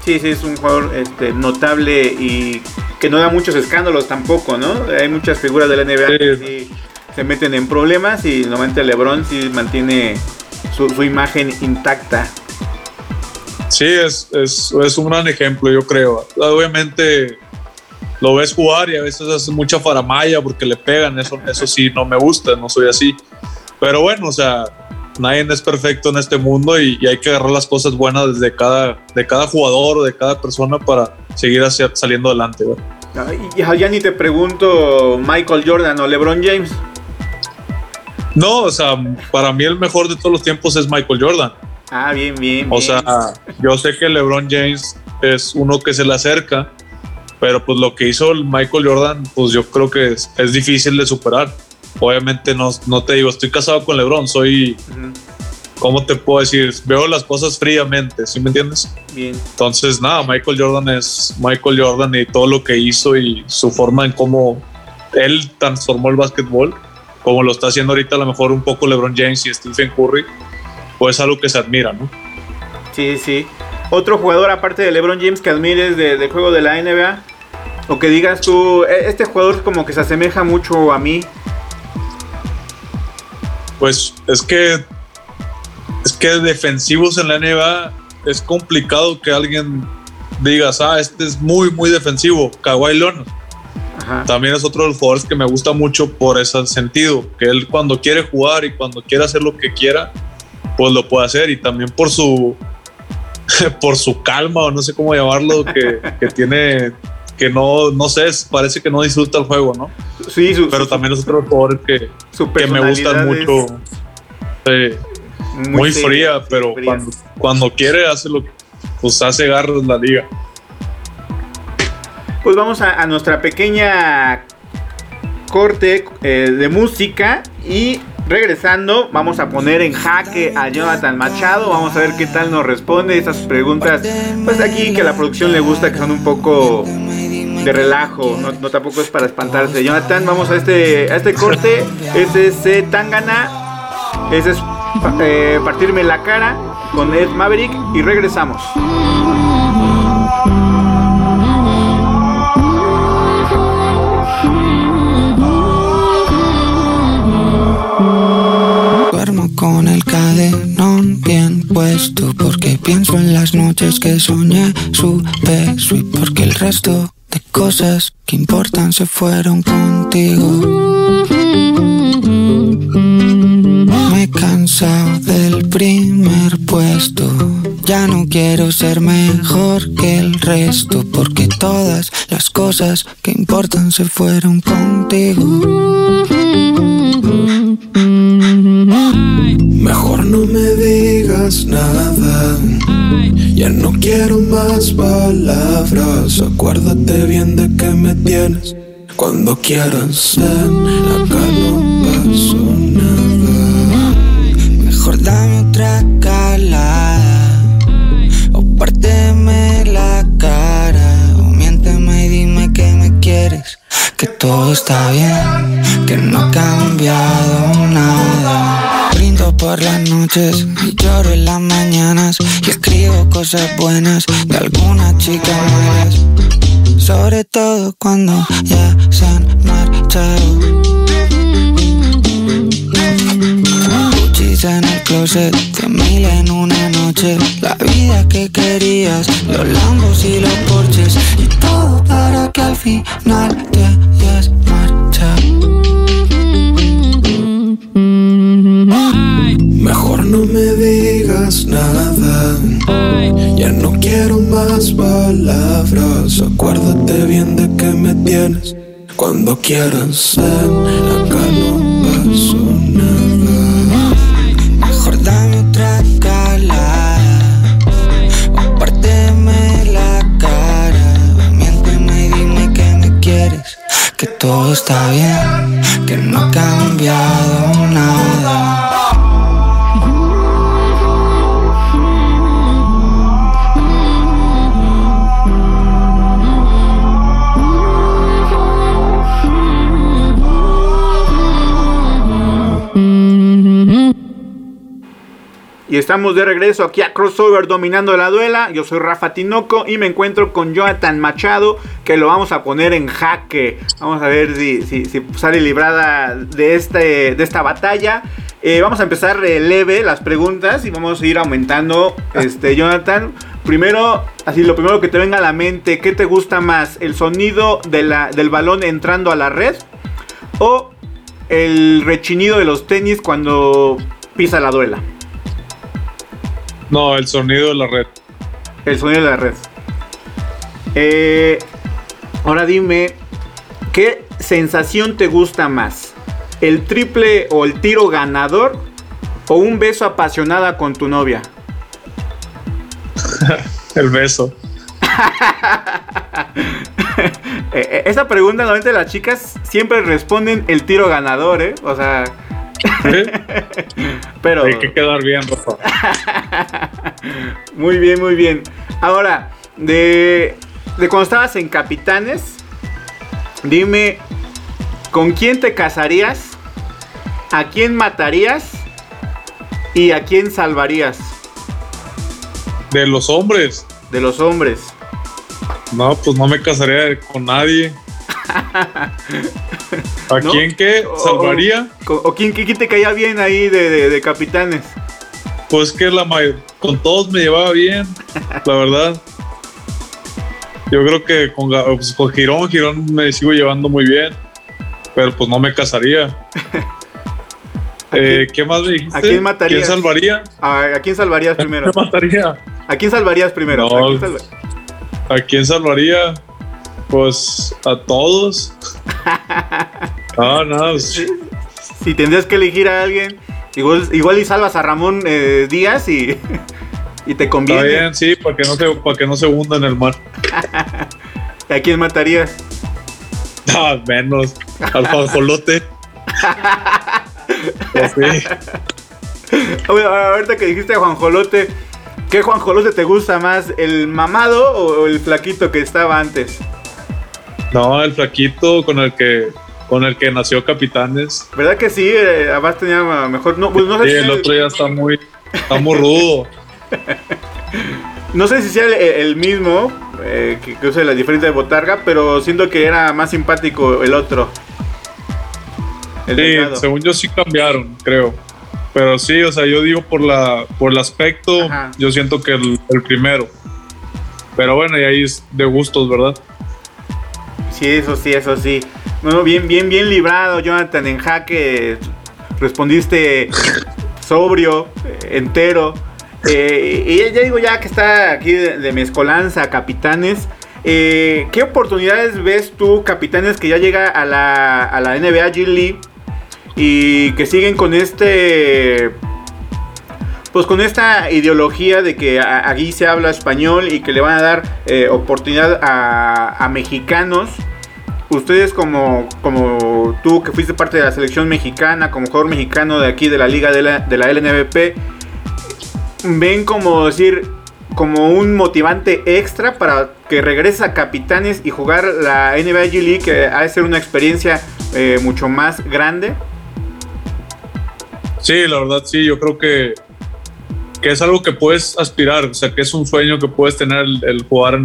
Sí, sí, es un jugador este, notable y que no da muchos escándalos tampoco, ¿no? Hay muchas figuras de la NBA sí. que sí se meten en problemas y normalmente LeBron sí mantiene su, su imagen intacta. Sí, es, es, es, un gran ejemplo, yo creo. Obviamente lo ves jugar y a veces hace mucha faramaya porque le pegan, eso, eso sí no me gusta, no soy así. Pero bueno, o sea, nadie es perfecto en este mundo y, y hay que agarrar las cosas buenas desde cada, de cada jugador o de cada persona para seguir hacia, saliendo adelante. Ay, ya ni te pregunto Michael Jordan o LeBron James. No, o sea, para mí el mejor de todos los tiempos es Michael Jordan. Ah, bien, bien. O bien. sea, yo sé que LeBron James es uno que se le acerca, pero pues lo que hizo Michael Jordan, pues yo creo que es, es difícil de superar. Obviamente no, no, te digo, estoy casado con LeBron, soy, uh -huh. ¿cómo te puedo decir? Veo las cosas fríamente, ¿sí me entiendes? Bien. Entonces, nada, Michael Jordan es Michael Jordan y todo lo que hizo y su forma en cómo él transformó el básquetbol, como lo está haciendo ahorita a lo mejor un poco LeBron James y Stephen Curry, pues es algo que se admira, ¿no? Sí, sí. Otro jugador aparte de LeBron James que admires del de juego de la NBA o que digas tú, este jugador como que se asemeja mucho a mí. Pues es que es que defensivos en la NBA es complicado que alguien digas, ah, este es muy, muy defensivo. Kawhi Leonard. Ajá. También es otro de los jugadores que me gusta mucho por ese sentido, que él cuando quiere jugar y cuando quiere hacer lo que quiera, pues lo puede hacer y también por su *laughs* por su calma o no sé cómo llamarlo que, *laughs* que tiene que no, no sé, parece que no disfruta el juego, ¿no? Sí, su, pero su, también es otro jugador que, que me gustan mucho. Muy, muy fría, pero fría. Cuando, cuando, quiere hace lo pues hace garras la liga. Pues vamos a, nuestra pequeña corte eh, de música y regresando vamos a poner en jaque a Jonathan Machado, vamos a ver qué tal nos responde esas preguntas, pues aquí que a la producción le gusta que son un poco de relajo, no, tampoco es para espantarse. Jonathan, vamos a este, este corte, ese es eh, Tangana, ese es eh, Partirme la cara con Ed Maverick y regresamos. Con el cadenón bien puesto Porque pienso en las noches que soñé su beso Y porque el resto de cosas que importan se fueron contigo. Me he cansado del primer puesto Ya no quiero ser mejor que el resto Porque todas las cosas que importan se fueron contigo Mejor no me digas nada. Ya no quiero más palabras. Acuérdate bien de que me tienes. Cuando quieras, ven. Todo está bien, que no ha cambiado nada. Brindo por las noches y lloro en las mañanas y escribo cosas buenas de algunas chicas malas. Sobre todo cuando ya se han marchado. Gucci's en el closet, cien mil en una noche. La vida que querías, los lambos y los porches. Y todo para que al final te Mejor no me digas nada. Ya no quiero más palabras. Acuérdate bien de que me tienes. Cuando quieras, ven, todo está bien, que no ha cambiado nada. Y estamos de regreso aquí a Crossover dominando la duela. Yo soy Rafa Tinoco y me encuentro con Jonathan Machado que lo vamos a poner en jaque. Vamos a ver si, si- si sale librada de, este, de esta batalla. Eh, vamos a empezar eh, leve las preguntas y vamos a ir aumentando. *laughs* Este, Jonathan, primero, así lo primero que te venga a la mente, ¿qué te gusta más? ¿El sonido de la- del balón entrando a la red? ¿O el rechinido de los tenis cuando pisa la duela? No, el sonido de la red. El sonido de la red. Eh, ahora dime, ¿qué sensación te gusta más? ¿El triple o el tiro ganador? ¿O un beso apasionada con tu novia? *laughs* El beso. *laughs* Eh, eh, esa pregunta normalmente las chicas siempre responden el tiro ganador, ¿eh? O sea. *laughs* pero... Hay que quedar bien, Rafa. *laughs* Muy bien, muy bien. Ahora, de, de cuando estabas en Capitanes, dime, ¿con quién te casarías? ¿A quién matarías? ¿Y a quién salvarías De los hombres. de los hombres? No, pues no me casaría con nadie. *laughs* ¿A ¿No? quién qué? ¿Salvaría? ¿O, o quién, quién te caía bien ahí de, de- de Capitanes? Pues que la may- con todos me llevaba bien, la verdad. Yo creo que con, pues, con Girón, Girón me sigo llevando muy bien, pero pues no me casaría. *laughs* Eh, ¿Qué más me dijiste? a quién matarías? ¿Quién salvaría? ¿A, a quién salvarías *laughs* primero? ¿Me mataría? ¿A quién salvarías primero? No. ¿A quién salva- ¿A quién salvaría? Pues a todos. Ah, *laughs* no, pues, Si tendrías que elegir a alguien, igual, igual y salvas a Ramón eh, Díaz y, *laughs* y te está conviene. bien, sí, para que no se, para que no se hunda en el mar. *laughs* ¿A quién matarías? Ah, menos. Al fajolote. Pues sí. Ahorita que dijiste a Juanjolote, ¿qué Juanjolote te gusta más? ¿El mamado o el flaquito que estaba antes? No, el flaquito con el que con el que nació Capitanes. ¿Verdad que sí? Eh, además tenía mejor. No, pues no sé Sí, si el otro ya está muy, está muy *laughs* rudo. No sé si sea el, el mismo, eh, que, que use la diferencia de botarga, pero siento que era más simpático el otro. El Sí, delgado. según yo sí cambiaron, creo. Pero sí, o sea, yo digo por la por el aspecto, Ajá. yo siento que el, el primero. Pero bueno, y ahí es de gustos, ¿verdad? Sí, eso sí, eso sí. No, bien, bien, bien librado, Jonathan, en jaque. Respondiste sobrio, entero. Eh, y ya digo, ya que está aquí de, mezcolanza, capitanes. eh, ¿Qué oportunidades ves tú, capitanes, que ya llega a la, a la NBA G y que siguen con este pues con esta ideología de que aquí se habla español y que le van a dar eh, oportunidad a, mexicanos. Ustedes como, como tú que fuiste parte de la selección mexicana, como jugador mexicano de aquí de la liga de la, de LNBP, ven como decir, como un motivante extra para que regreses a Capitanes y jugar la NBA G League, que ha de ser una experiencia eh, mucho más grande? Sí, la verdad sí, yo creo que, que es algo que puedes aspirar, o sea, que es un sueño que puedes tener el, jugar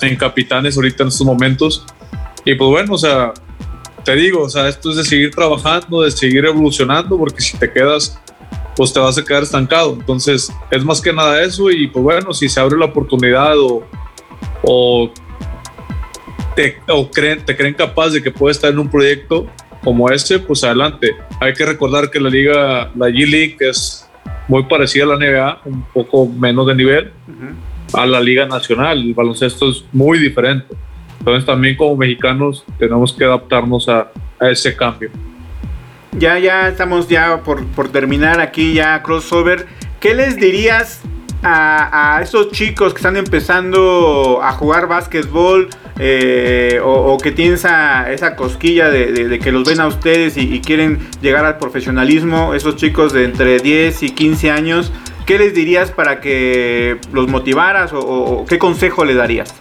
en, Capitanes ahorita en estos momentos. Y pues bueno, o sea, te digo, o sea, esto es de seguir trabajando, de seguir evolucionando, porque si te quedas pues te vas a quedar estancado. Entonces, es más que nada eso y pues bueno, si se abre la oportunidad o, o, te, creen, te creen capaz de que puedes estar en un proyecto como este, pues adelante. Hay que recordar que la liga, la G-League es muy parecida a la NBA, un poco menos de nivel, a la liga nacional. El baloncesto es muy diferente. Entonces también como mexicanos tenemos que adaptarnos a, a ese cambio ya, ya estamos ya por, terminar aquí ya crossover. ¿Qué les dirías a, a esos chicos que están empezando a jugar básquetbol eh, o, que tienen esa, esa cosquilla de, que los ven a ustedes y, quieren llegar al profesionalismo, esos chicos de entre 10 y 15 años, ¿qué les dirías para que los motivaras o qué consejo les darías?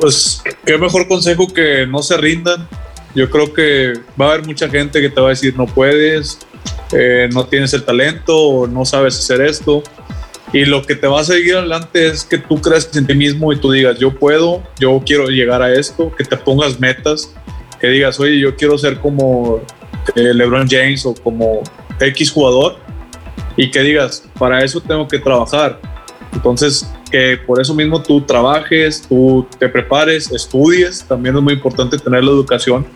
Pues qué mejor consejo que no se rindan, yo creo que va a haber mucha gente que te va a decir no puedes, eh, no tienes el talento o no sabes hacer esto. Y lo que te va a seguir adelante es que tú creas en ti mismo y tú digas, yo puedo, yo quiero llegar a esto, que te pongas metas, que digas, oye, yo quiero ser como eh, LeBron James o como X jugador, y que digas, para eso tengo que trabajar. Entonces, que por eso mismo tú trabajes, tú te prepares, estudies, también es muy importante tener la educación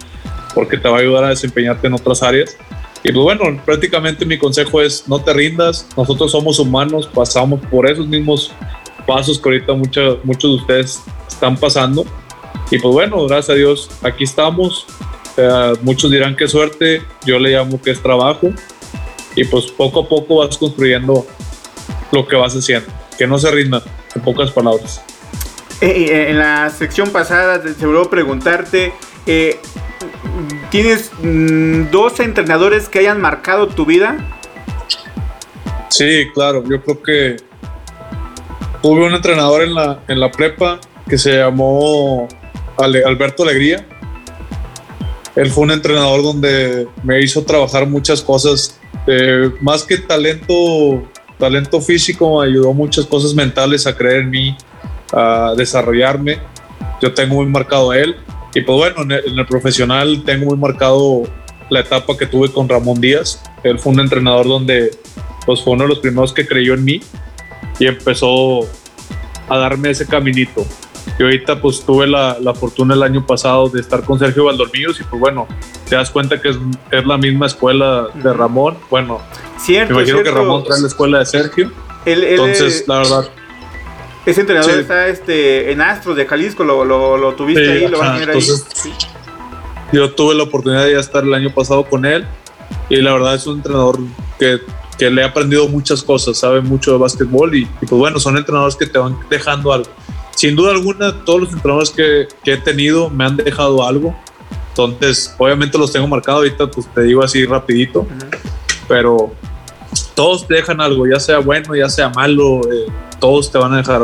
porque te va a ayudar a desempeñarte en otras áreas. Y pues bueno, prácticamente mi consejo es no te rindas, nosotros somos humanos, pasamos por esos mismos pasos que ahorita muchos muchos de ustedes están pasando. Y pues bueno, gracias a Dios, aquí estamos. muchos dirán que suerte, yo le llamo que es trabajo. Y pues poco a poco vas construyendo lo que vas haciendo. Que no se rindan, en pocas palabras. Eh, eh, en la sección pasada se volvió preguntarte eh, ¿Tienes mm, dos entrenadores que hayan marcado tu vida? Sí, claro. Yo creo que tuve un entrenador en la, en la prepa que se llamó Alberto Alegría. Él fue un entrenador donde me hizo trabajar muchas cosas, eh, más que talento, talento físico, me ayudó muchas cosas mentales a creer en mí, a desarrollarme. Yo tengo muy marcado a él. Y pues bueno, en el, profesional tengo muy marcado la etapa que tuve con Ramón Díaz. Él fue un entrenador donde pues fue uno de los primeros que creyó en mí y empezó a darme ese caminito. Y ahorita pues tuve la, la fortuna el año pasado de estar con Sergio Valdormillos y pues bueno, te das cuenta que es, es la misma escuela de Ramón. Bueno, cierto, me imagino que Ramón trae la escuela de Sergio. Entonces, la verdad, ese entrenador está este, en Astros de Jalisco, lo, lo, tuviste ahí, lo van a tener ahí. Yo tuve la oportunidad de estar el año pasado con él y la verdad es un entrenador que, que le he aprendido muchas cosas, sabe mucho de básquetbol y, pues bueno, son entrenadores que te van dejando algo. Sin duda alguna, todos los entrenadores que, que he tenido me han dejado algo. Entonces, obviamente los tengo marcados ahorita, pues te digo así rapidito, pero todos te dejan algo, ya sea bueno, ya sea malo. Eh, todos te van a dejar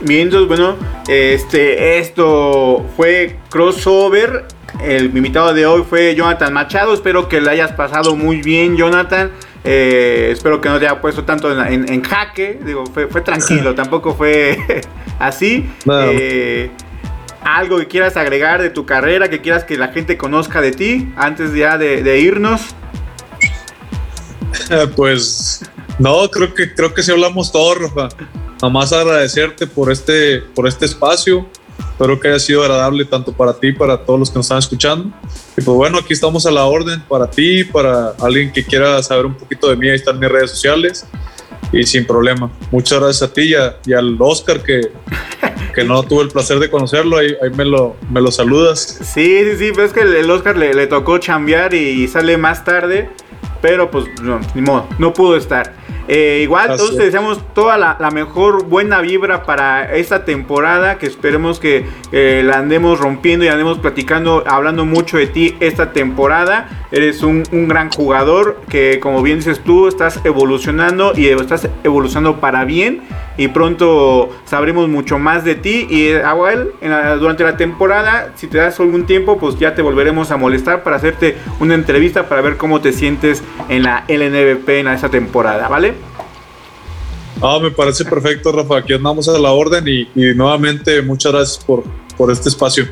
Bien, entonces, bueno, este, esto fue crossover. El invitado de hoy fue Jonathan Machado. Espero que le hayas pasado muy bien, Jonathan. Eh, espero que no te haya puesto tanto en, jaque. Digo, fue, tranquilo, *laughs* tampoco fue *laughs* así. Eh, algo que quieras agregar de tu carrera, que quieras que la gente conozca de ti antes ya de, de irnos. Pues no, creo que creo que sí hablamos todo, Rafa. Nada más agradecerte por este, por este espacio. Espero que haya sido agradable tanto para ti, para todos los que nos están escuchando. Y pues bueno, aquí estamos a la orden para ti, para alguien que quiera saber un poquito de mí, ahí están mis redes sociales. Y sin problema. Muchas gracias a ti y, al Oscar que, que no tuve el placer de conocerlo. Ahí, me, lo, me lo saludas. Sí, sí, sí, pero es que el, Oscar le, le tocó chambear y sale más tarde. Pero pues no, ni modo, no pudo estar. Eh, igual, todos te deseamos toda la, mejor buena vibra para esta temporada. Que esperemos que la andemos rompiendo y andemos platicando, hablando mucho de ti esta temporada. Eres un, un gran jugador que, como bien dices tú, estás evolucionando y estás evolucionando para bien. Y pronto sabremos mucho más de ti. Y eh, Abuel, durante la temporada, si te das algún tiempo, pues ya te volveremos a molestar para hacerte una entrevista para ver cómo te sientes en la LNBP en esa temporada, ¿vale? Ah, me parece perfecto, Rafa. Aquí andamos a la orden y, y nuevamente muchas gracias por, por este espacio.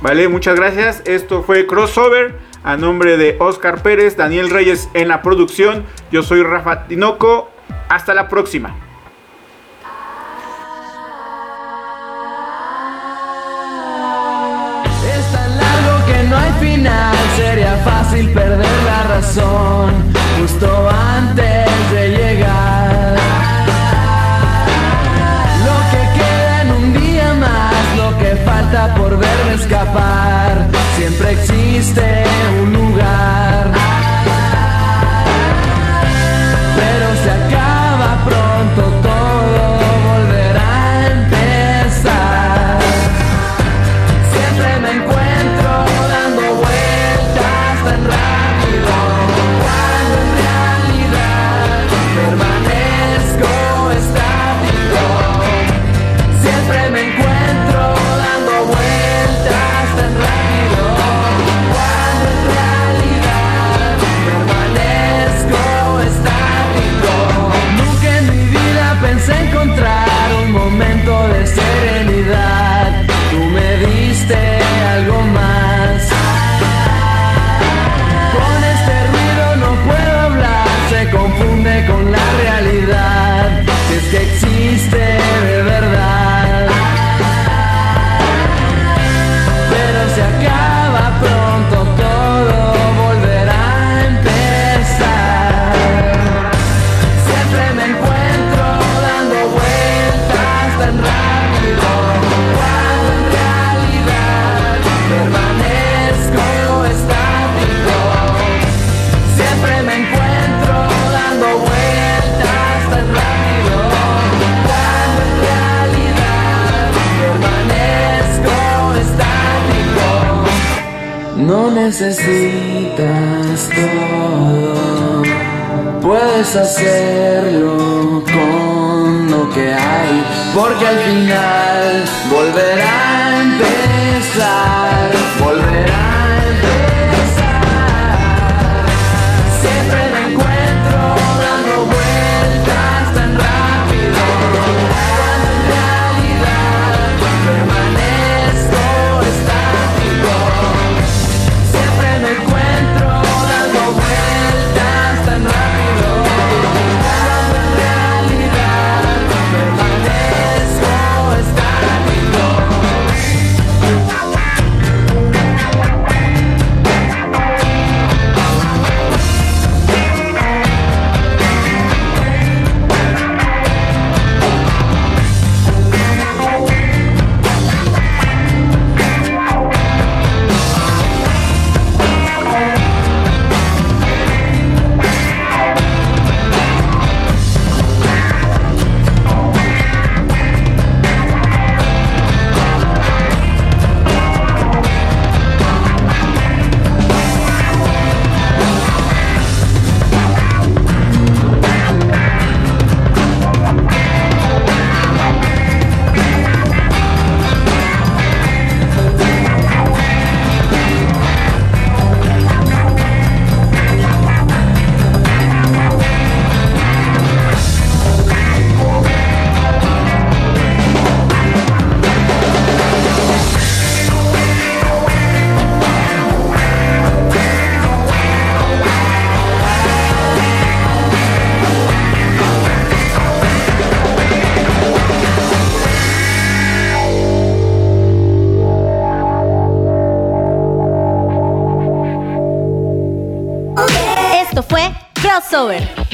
Vale, muchas gracias. Esto fue Crossover. A nombre de Oscar Pérez, Daniel Reyes en la producción. Yo soy Rafa Tinoco. Hasta la próxima. Es tan largo que no hay final, sería fácil perder la razón justo siempre existe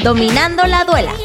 dominando la duela.